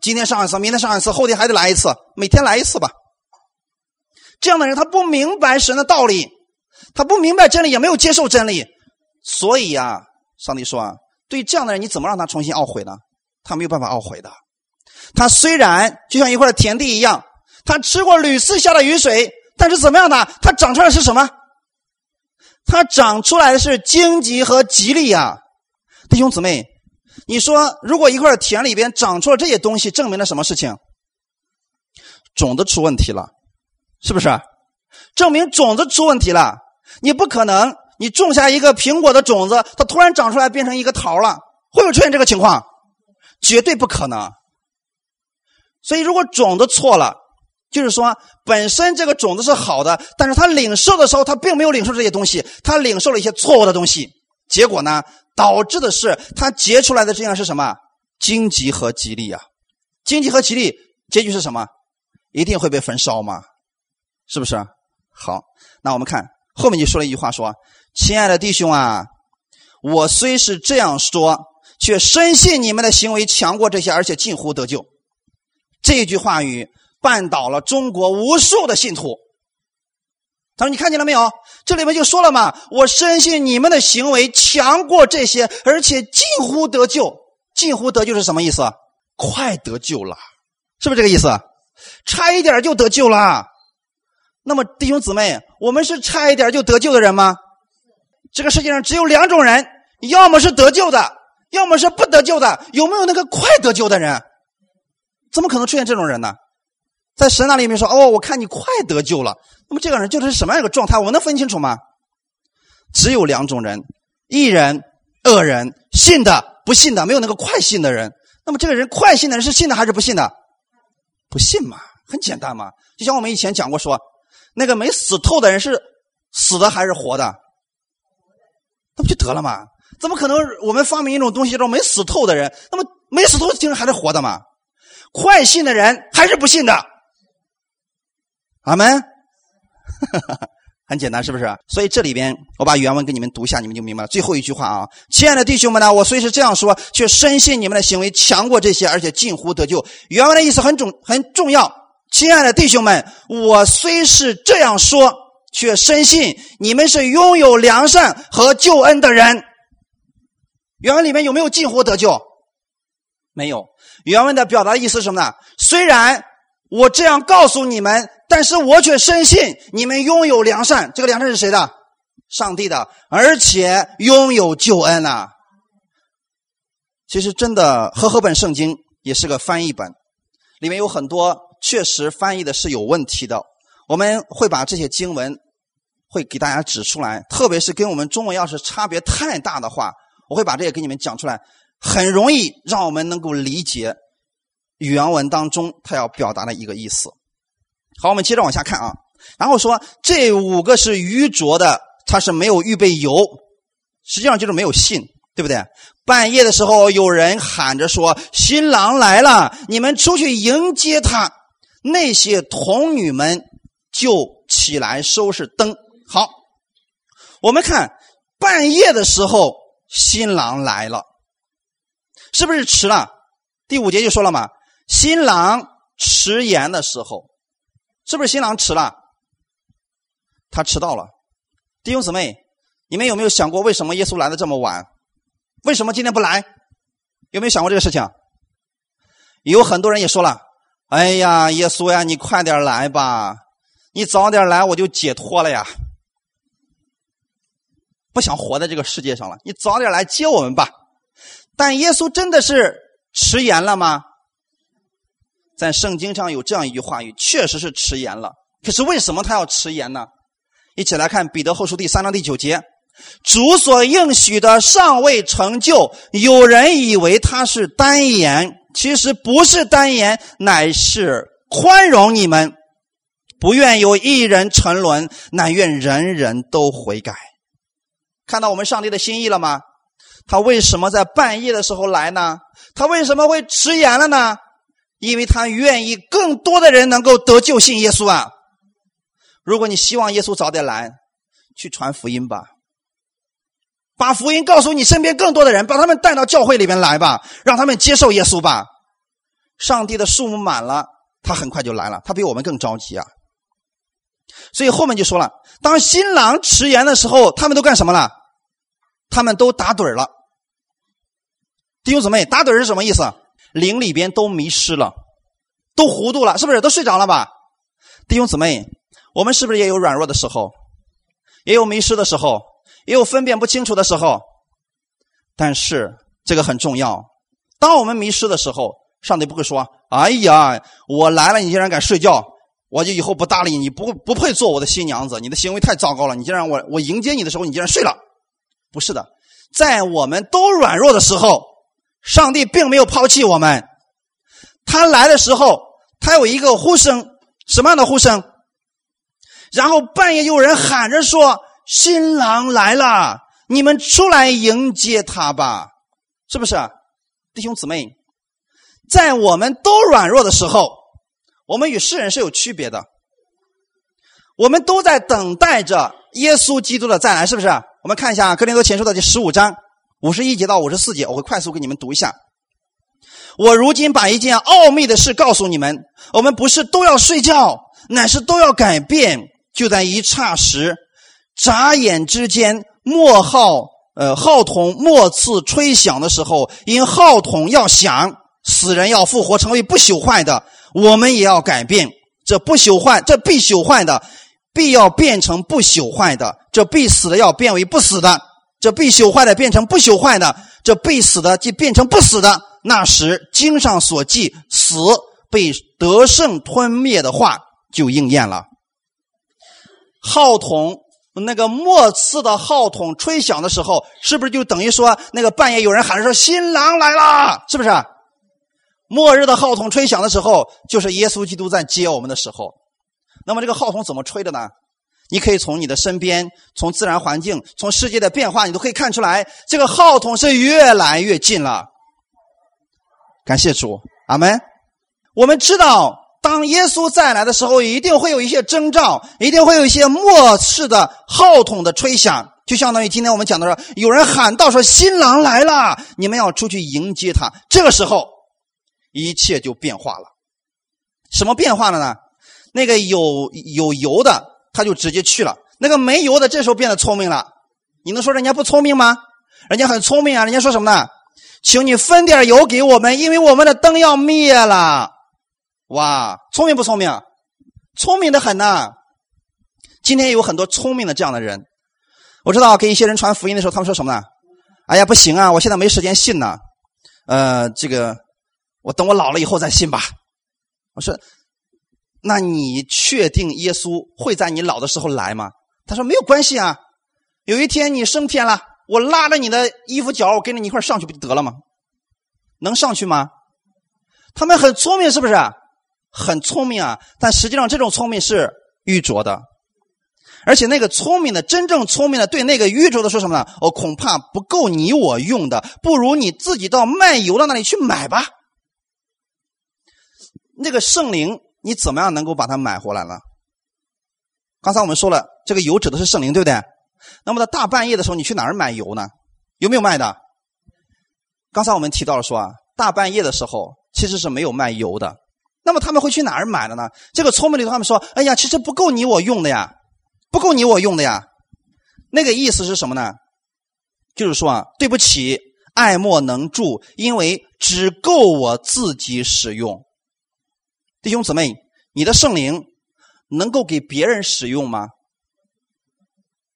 今天上一次，明天上一次，后天还得来一次，每天来一次吧。这样的人他不明白神的道理。他不明白真理，也没有接受真理，所以呀，上帝说啊，对这样的人，你怎么让他重新懊悔呢？他没有办法懊悔的。他虽然就像一块田地一样，他吃过屡次下的雨水，但是怎么样呢？他长出来是什么？他长出来的是荆棘和吉利呀，弟兄姊妹，你说如果一块田里边长出了这些东西，证明了什么事情？种子出问题了，是不是？证明种子出问题了。你不可能，你种下一个苹果的种子，它突然长出来变成一个桃了，会不会出现这个情况？绝对不可能。所以，如果种子错了，就是说本身这个种子是好的，但是他领受的时候，他并没有领受这些东西，他领受了一些错误的东西，结果呢，导致的是他结出来的这样是什么？荆棘和吉利啊，荆棘和吉利，结局是什么？一定会被焚烧吗？是不是？好，那我们看。后面就说了一句话，说：“亲爱的弟兄啊，我虽是这样说，却深信你们的行为强过这些，而且近乎得救。”这句话语绊倒了中国无数的信徒。他说：“你看见了没有？这里面就说了嘛，我深信你们的行为强过这些，而且近乎得救。近乎得救是什么意思？快得救了，是不是这个意思？差一点就得救了。”那么，弟兄姊妹，我们是差一点就得救的人吗？这个世界上只有两种人，要么是得救的，要么是不得救的。有没有那个快得救的人？怎么可能出现这种人呢？在神那里面说：“哦，我看你快得救了。”那么这个人就是什么样一个状态？我们能分清楚吗？只有两种人：一人、恶人，信的、不信的，没有那个快信的人。那么这个人快信的人是信的还是不信的？不信嘛，很简单嘛。就像我们以前讲过说。那个没死透的人是死的还是活的？那不就得了吗？怎么可能？我们发明一种东西叫没死透的人，那么没死透的精神还是活的吗？快信的人还是不信的？阿门。很简单，是不是？所以这里边我把原文给你们读一下，你们就明白了。最后一句话啊，亲爱的弟兄们呢，我虽是这样说，却深信你们的行为强过这些，而且近乎得救。原文的意思很重很重要。亲爱的弟兄们，我虽是这样说，却深信你们是拥有良善和救恩的人。原文里面有没有近乎得救？没有。原文的表达意思是什么呢？虽然我这样告诉你们。但是我却深信你们拥有良善，这个良善是谁的？上帝的，而且拥有救恩呐。其实真的和合本圣经也是个翻译本，里面有很多确实翻译的是有问题的。我们会把这些经文会给大家指出来，特别是跟我们中文要是差别太大的话，我会把这些给你们讲出来，很容易让我们能够理解原文当中他要表达的一个意思。好，我们接着往下看啊。然后说这五个是愚拙的，他是没有预备油，实际上就是没有信，对不对？半夜的时候，有人喊着说：“新郎来了，你们出去迎接他。”那些童女们就起来收拾灯。好，我们看半夜的时候，新郎来了，是不是迟了？第五节就说了嘛，新郎迟延的时候。是不是新郎迟了？他迟到了。弟兄姊妹，你们有没有想过，为什么耶稣来的这么晚？为什么今天不来？有没有想过这个事情？有很多人也说了：“哎呀，耶稣呀，你快点来吧！你早点来，我就解脱了呀！不想活在这个世界上了，你早点来接我们吧。”但耶稣真的是迟延了吗？在圣经上有这样一句话语，确实是迟延了。可是为什么他要迟延呢？一起来看彼得后书第三章第九节：“主所应许的尚未成就，有人以为他是单言，其实不是单言，乃是宽容你们，不愿有一人沉沦，乃愿人人都悔改。”看到我们上帝的心意了吗？他为什么在半夜的时候来呢？他为什么会迟延了呢？因为他愿意更多的人能够得救信耶稣啊！如果你希望耶稣早点来，去传福音吧，把福音告诉你身边更多的人，把他们带到教会里面来吧，让他们接受耶稣吧。上帝的数目满了，他很快就来了，他比我们更着急啊！所以后面就说了，当新郎迟延的时候，他们都干什么了？他们都打盹了。弟兄姊妹，打盹是什么意思？灵里边都迷失了，都糊涂了，是不是？都睡着了吧？弟兄姊妹，我们是不是也有软弱的时候，也有迷失的时候，也有分辨不清楚的时候？但是这个很重要。当我们迷失的时候，上帝不会说：“哎呀，我来了，你竟然敢睡觉，我就以后不搭理你，不不配做我的新娘子，你的行为太糟糕了，你竟然我我迎接你的时候，你竟然睡了。”不是的，在我们都软弱的时候。上帝并没有抛弃我们，他来的时候，他有一个呼声，什么样的呼声？然后半夜有人喊着说：“新郎来了，你们出来迎接他吧。”是不是，弟兄姊妹？在我们都软弱的时候，我们与世人是有区别的。我们都在等待着耶稣基督的再来，是不是？我们看一下《哥林多前书》的第十五章。五十一节到五十四节，我会快速给你们读一下。我如今把一件奥秘的事告诉你们：我们不是都要睡觉，乃是都要改变。就在一刹时，眨眼之间，末号呃号筒末次吹响的时候，因号筒要响，死人要复活，成为不朽坏的，我们也要改变。这不朽坏，这必朽坏的，必要变成不朽坏的；这必死的，要变为不死的。这被朽坏的变成不朽坏的，这被死的即变成不死的。那时经上所记死被得胜吞灭的话就应验了。号筒那个末次的号筒吹响的时候，是不是就等于说那个半夜有人喊说新郎来了？是不是？末日的号筒吹响的时候，就是耶稣基督在接我们的时候。那么这个号筒怎么吹的呢？你可以从你的身边，从自然环境，从世界的变化，你都可以看出来，这个号筒是越来越近了。感谢主，阿门。我们知道当耶稣再来的时候，一定会有一些征兆，一定会有一些末世的号筒的吹响，就相当于今天我们讲的说，有人喊道说新郎来了，你们要出去迎接他。这个时候，一切就变化了。什么变化了呢？那个有有油的，他就直接去了；那个没油的，这时候变得聪明了。你能说人家不聪明吗？人家很聪明啊！人家说什么呢？请你分点油给我们，因为我们的灯要灭了。哇，聪明不聪明？聪明的很呐！今天有很多聪明的这样的人。我知道给一些人传福音的时候，他们说什么呢？哎呀，不行啊，我现在没时间信呢。呃，这个我等我老了以后再信吧。我说，那你确定耶稣会在你老的时候来吗？他说没有关系啊。有一天你升天了，我拉着你的衣服角，我跟着你一块上去不就得了吗？能上去吗？他们很聪明，是不是？很聪明啊！但实际上这种聪明是愚拙的，而且那个聪明的、真正聪明的，对那个愚拙的说什么呢？哦，恐怕不够你我用的，不如你自己到卖油的那里去买吧。那个圣灵，你怎么样能够把它买回来呢？刚才我们说了，这个油指的是圣灵，对不对？那么，在大半夜的时候，你去哪儿买油呢？有没有卖的？刚才我们提到了说啊，大半夜的时候其实是没有卖油的。那么他们会去哪儿买的呢？这个聪明里头他们说：“哎呀，其实不够你我用的呀，不够你我用的呀。”那个意思是什么呢？就是说啊，对不起，爱莫能助，因为只够我自己使用。弟兄姊妹，你的圣灵能够给别人使用吗？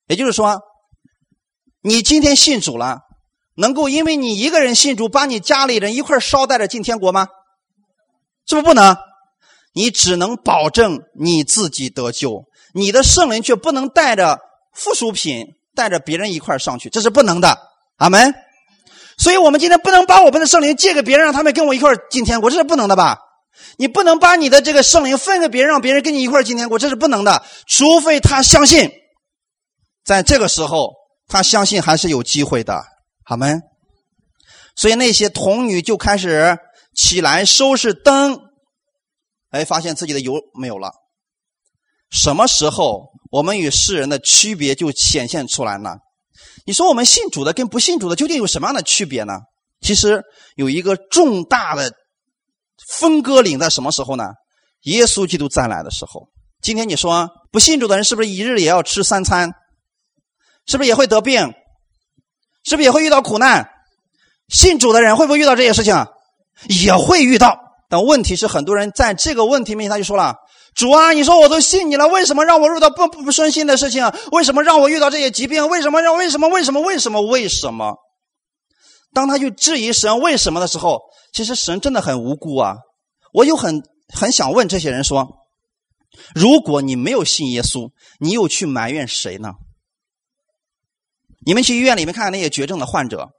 也就是说，你今天信主了，能够因为你一个人信主，把你家里人一块捎带着进天国吗？是不是不能？你只能保证你自己得救，你的圣灵却不能带着附属品，带着别人一块上去，这是不能的。阿门。所以我们今天不能把我们的圣灵借给别人，让他们跟我一块进天国，这是不能的吧？你不能把你的这个圣灵分给别人，让别人跟你一块进天国，这是不能的，除非他相信。在这个时候，他相信还是有机会的，好吗？所以那些童女就开始起来收拾灯，哎，发现自己的油没有了。什么时候我们与世人的区别就显现出来呢？你说我们信主的跟不信主的究竟有什么样的区别呢？其实有一个重大的分割岭在什么时候呢？耶稣基督再来的时候。今天你说不信主的人是不是一日也要吃三餐？是不是也会得病？是不是也会遇到苦难？信主的人会不会遇到这些事情？也会遇到。但问题是，很多人在这个问题面前，他就说了：“主啊，你说我都信你了，为什么让我遇到不不不顺心的事情？为什么让我遇到这些疾病？为什么让为什么为什么为什么为什么？”当他去质疑神为什么的时候，其实神真的很无辜啊！我就很很想问这些人说：如果你没有信耶稣，你又去埋怨谁呢？你们去医院里面看看那些绝症的患者，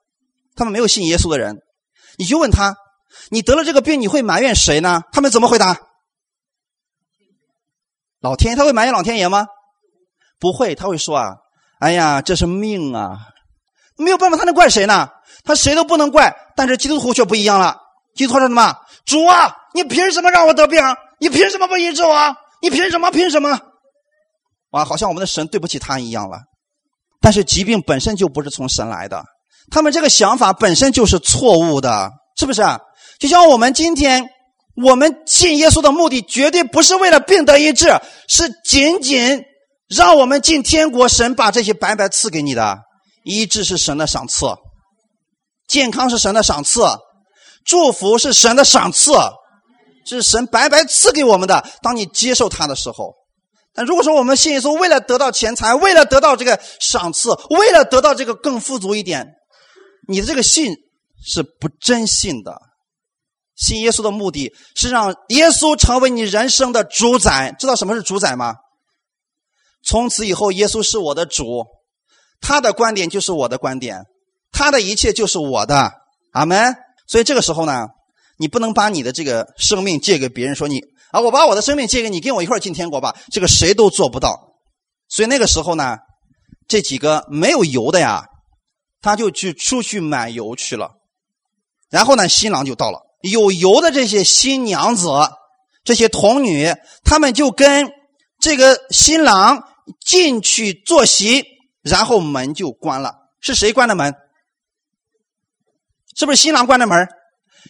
他们没有信耶稣的人，你就问他，你得了这个病，你会埋怨谁呢？他们怎么回答？老天，他会埋怨老天爷吗？不会，他会说啊，哎呀，这是命啊，没有办法，他能怪谁呢？他谁都不能怪，但是基督徒却不一样了。基督徒说什么？主啊，你凭什么让我得病？你凭什么不医治我？你凭什么？凭什么？哇，好像我们的神对不起他一样了。但是疾病本身就不是从神来的，他们这个想法本身就是错误的，是不是？就像我们今天，我们信耶稣的目的绝对不是为了病得医治，是仅仅让我们进天国。神把这些白白赐给你的，医治是神的赏赐，健康是神的赏赐，祝福是神的赏赐，是神白白赐给我们的。当你接受他的时候。但如果说我们信耶稣，为了得到钱财，为了得到这个赏赐，为了得到这个更富足一点，你的这个信是不真信的。信耶稣的目的是让耶稣成为你人生的主宰。知道什么是主宰吗？从此以后，耶稣是我的主，他的观点就是我的观点，他的一切就是我的。阿门。所以这个时候呢，你不能把你的这个生命借给别人，说你。啊！我把我的生命借给你，跟我一块进天国吧。这个谁都做不到。所以那个时候呢，这几个没有油的呀，他就去出去买油去了。然后呢，新郎就到了。有油的这些新娘子这些童女，他们就跟这个新郎进去坐席，然后门就关了。是谁关的门？是不是新郎关的门？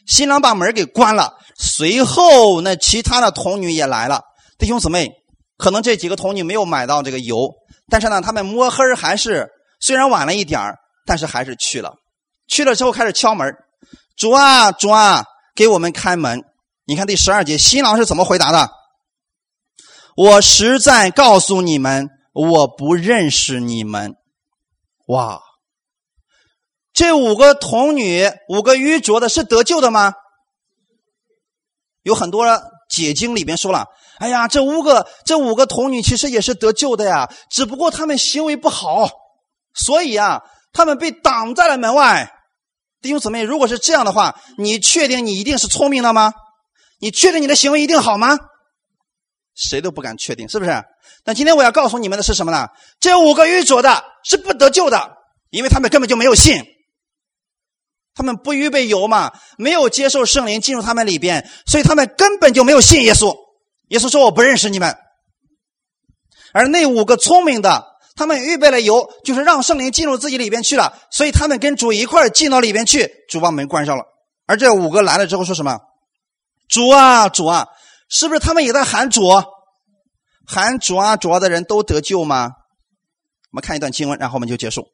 新郎把门给关了。随后，那其他的童女也来了。弟兄姊妹，可能这几个童女没有买到这个油，但是呢，他们摸黑还是虽然晚了一点但是还是去了。去了之后开始敲门，主啊，主啊，给我们开门。你看第十二节，新郎是怎么回答的？我实在告诉你们，我不认识你们。哇！这五个童女，五个愚拙的，是得救的吗？有很多解经里边说了，哎呀，这五个这五个童女其实也是得救的呀，只不过他们行为不好，所以啊，他们被挡在了门外。弟兄姊妹，如果是这样的话，你确定你一定是聪明的吗？你确定你的行为一定好吗？谁都不敢确定，是不是？但今天我要告诉你们的是什么呢？这五个愚拙的是不得救的，因为他们根本就没有信。他们不预备油嘛，没有接受圣灵进入他们里边，所以他们根本就没有信耶稣。耶稣说：“我不认识你们。”而那五个聪明的，他们预备了油，就是让圣灵进入自己里边去了，所以他们跟主一块进到里边去，主把门关上了。而这五个来了之后说什么？主啊，主啊，是不是他们也在喊主？喊主啊，主啊的人都得救吗？我们看一段经文，然后我们就结束。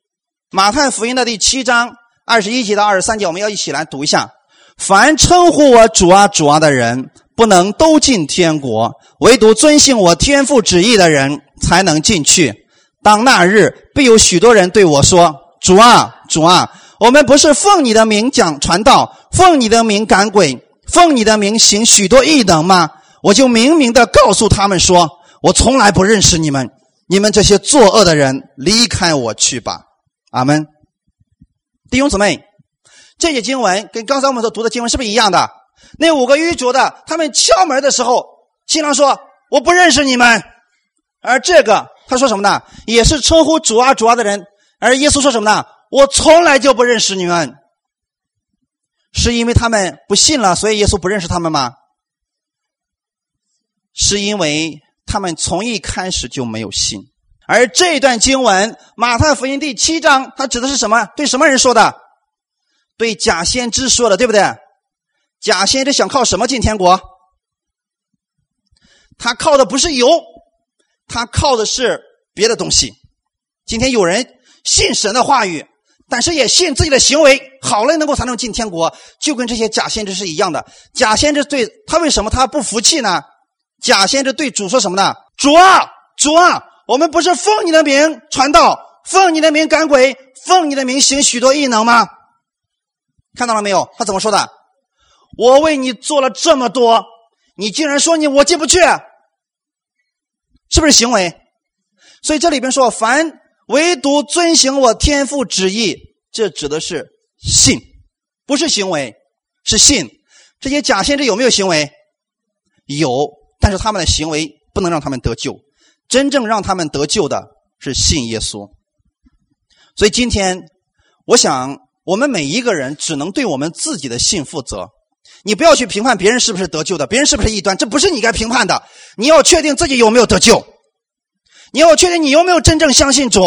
马太福音的第七章。二十一节到二十三节，我们要一起来读一下。凡称呼我主啊主啊的人，不能都进天国；唯独遵行我天父旨意的人，才能进去。当那日，必有许多人对我说：“主啊主啊，我们不是奉你的名讲传道，奉你的名赶鬼，奉你的名行许多异能吗？”我就明明的告诉他们说：“我从来不认识你们，你们这些作恶的人，离开我去吧。”阿门。弟兄姊妹，这些经文跟刚才我们所读的经文是不是一样的？那五个愚拙的，他们敲门的时候，新郎说：“我不认识你们。”而这个他说什么呢？也是称呼主啊主啊的人。而耶稣说什么呢？我从来就不认识你们。是因为他们不信了，所以耶稣不认识他们吗？是因为他们从一开始就没有信。而这段经文，《马太福音》第七章，它指的是什么？对什么人说的？对假先知说的，对不对？假先知想靠什么进天国？他靠的不是油，他靠的是别的东西。今天有人信神的话语，但是也信自己的行为好了，能够才能进天国，就跟这些假先知是一样的。假先知对他为什么他不服气呢？假先知对主说什么呢？主啊，主啊！我们不是奉你的名传道，奉你的名赶鬼，奉你的名行许多异能吗？看到了没有？他怎么说的？我为你做了这么多，你竟然说你我进不去，是不是行为？所以这里边说，凡唯独遵行我天父旨意，这指的是信，不是行为，是信。这些假先知有没有行为？有，但是他们的行为不能让他们得救。真正让他们得救的是信耶稣，所以今天我想，我们每一个人只能对我们自己的信负责。你不要去评判别人是不是得救的，别人是不是异端，这不是你该评判的。你要确定自己有没有得救，你要确定你有没有真正相信主。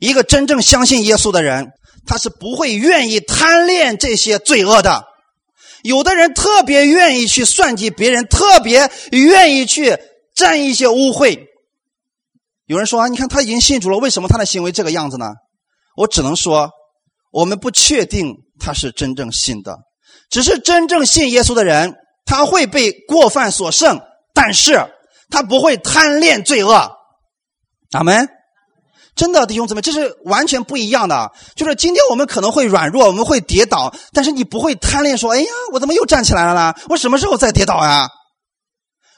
一个真正相信耶稣的人，他是不会愿意贪恋这些罪恶的。有的人特别愿意去算计别人，特别愿意去占一些污秽。有人说啊，你看他已经信主了，为什么他的行为这个样子呢？我只能说，我们不确定他是真正信的。只是真正信耶稣的人，他会被过犯所胜，但是他不会贪恋罪恶。阿门。真的弟兄姊妹，这是完全不一样的。就是今天我们可能会软弱，我们会跌倒，但是你不会贪恋说：“哎呀，我怎么又站起来了呢？我什么时候再跌倒呀？”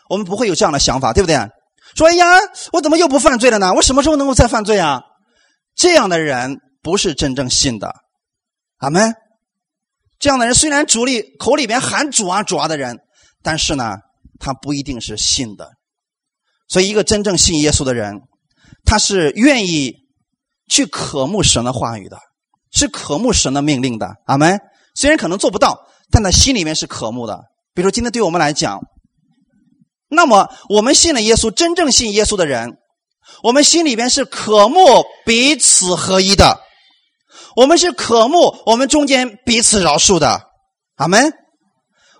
我们不会有这样的想法，对不对？说：“哎呀，我怎么又不犯罪了呢？我什么时候能够再犯罪啊？”这样的人不是真正信的，阿门。这样的人虽然主里口里边喊主啊主啊的人，但是呢，他不一定是信的。所以，一个真正信耶稣的人，他是愿意去渴慕神的话语的，是渴慕神的命令的，阿门。虽然可能做不到，但他心里面是渴慕的。比如说，今天对我们来讲。那么我们信了耶稣，真正信耶稣的人，我们心里边是渴慕彼此合一的，我们是渴慕我们中间彼此饶恕的。阿门。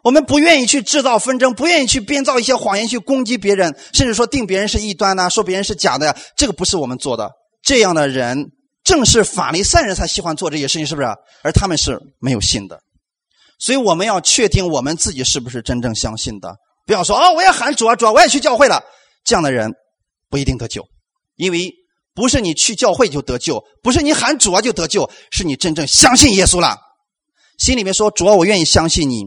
我们不愿意去制造纷争，不愿意去编造一些谎言去攻击别人，甚至说定别人是异端呐，说别人是假的呀，这个不是我们做的。这样的人正是法利赛人才喜欢做这些事情，是不是？而他们是没有信的，所以我们要确定我们自己是不是真正相信的。不要说啊，我也喊主啊，主啊，我也去教会了。这样的人不一定得救，因为不是你去教会就得救，不是你喊主啊就得救，是你真正相信耶稣了，心里面说主啊，我愿意相信你。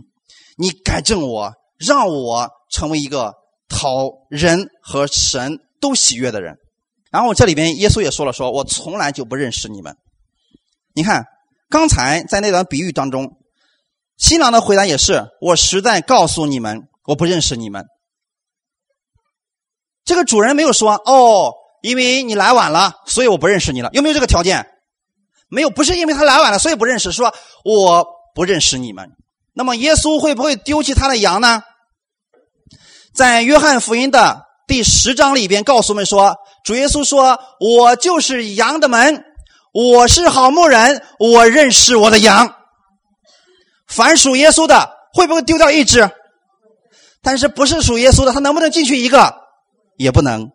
你改正我，让我成为一个讨人和神都喜悦的人。然后这里边耶稣也说了，说我从来就不认识你们。你看，刚才在那段比喻当中，新郎的回答也是：我实在告诉你们，我不认识你们。这个主人没有说哦，因为你来晚了，所以我不认识你了。有没有这个条件？没有，不是因为他来晚了，所以不认识。说我不认识你们。那么耶稣会不会丢弃他的羊呢？在约翰福音的第十章里边告诉我们说，主耶稣说：“我就是羊的门，我是好牧人，我认识我的羊。凡属耶稣的，会不会丢掉一只？但是不是属耶稣的，他能不能进去一个？也不能。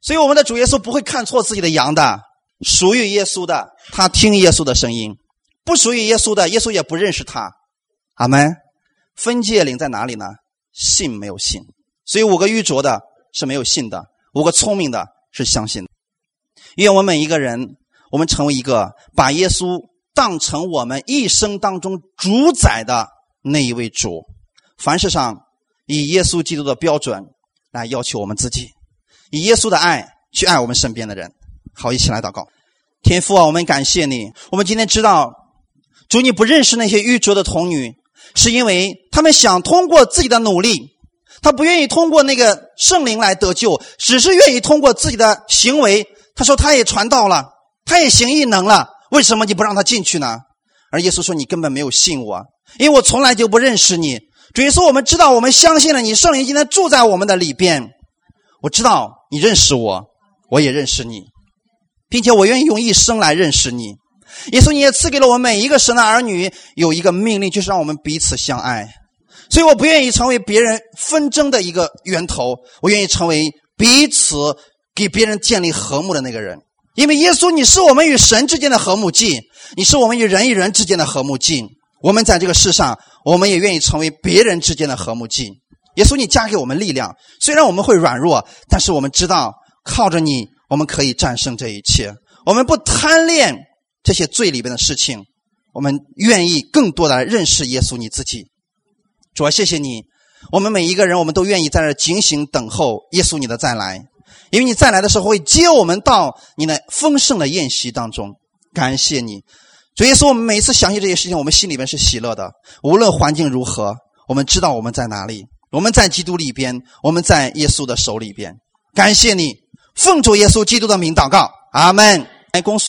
所以我们的主耶稣不会看错自己的羊的。属于耶稣的，他听耶稣的声音；不属于耶稣的，耶稣也不认识他。”阿门。分界岭在哪里呢？信没有信，所以五个愚拙的是没有信的，五个聪明的是相信的。愿我们每一个人，我们成为一个把耶稣当成我们一生当中主宰的那一位主。凡事上以耶稣基督的标准来要求我们自己，以耶稣的爱去爱我们身边的人。好，一起来祷告。天父啊，我们感谢你。我们今天知道，主你不认识那些愚拙的童女。是因为他们想通过自己的努力，他不愿意通过那个圣灵来得救，只是愿意通过自己的行为。他说他也传道了，他也行异能了，为什么你不让他进去呢？而耶稣说你根本没有信我，因为我从来就不认识你。主耶稣，我们知道，我们相信了你，圣灵今天住在我们的里边。我知道你认识我，我也认识你，并且我愿意用一生来认识你。耶稣，你也赐给了我们每一个神的儿女有一个命令，就是让我们彼此相爱。所以我不愿意成为别人纷争的一个源头，我愿意成为彼此给别人建立和睦的那个人。因为耶稣，你是我们与神之间的和睦剂，你是我们与人与人之间的和睦剂。我们在这个世上，我们也愿意成为别人之间的和睦剂。耶稣，你加给我们力量，虽然我们会软弱，但是我们知道靠着你，我们可以战胜这一切。我们不贪恋。这些罪里边的事情，我们愿意更多的来认识耶稣你自己。主啊，谢谢你，我们每一个人，我们都愿意在这警醒等候耶稣你的再来，因为你再来的时候会接我们到你那丰盛的宴席当中。感谢你，所以说，我们每次想起这些事情，我们心里边是喜乐的。无论环境如何，我们知道我们在哪里，我们在基督里边，我们在耶稣的手里边。感谢你，奉主耶稣基督的名祷告，阿门。来，公司。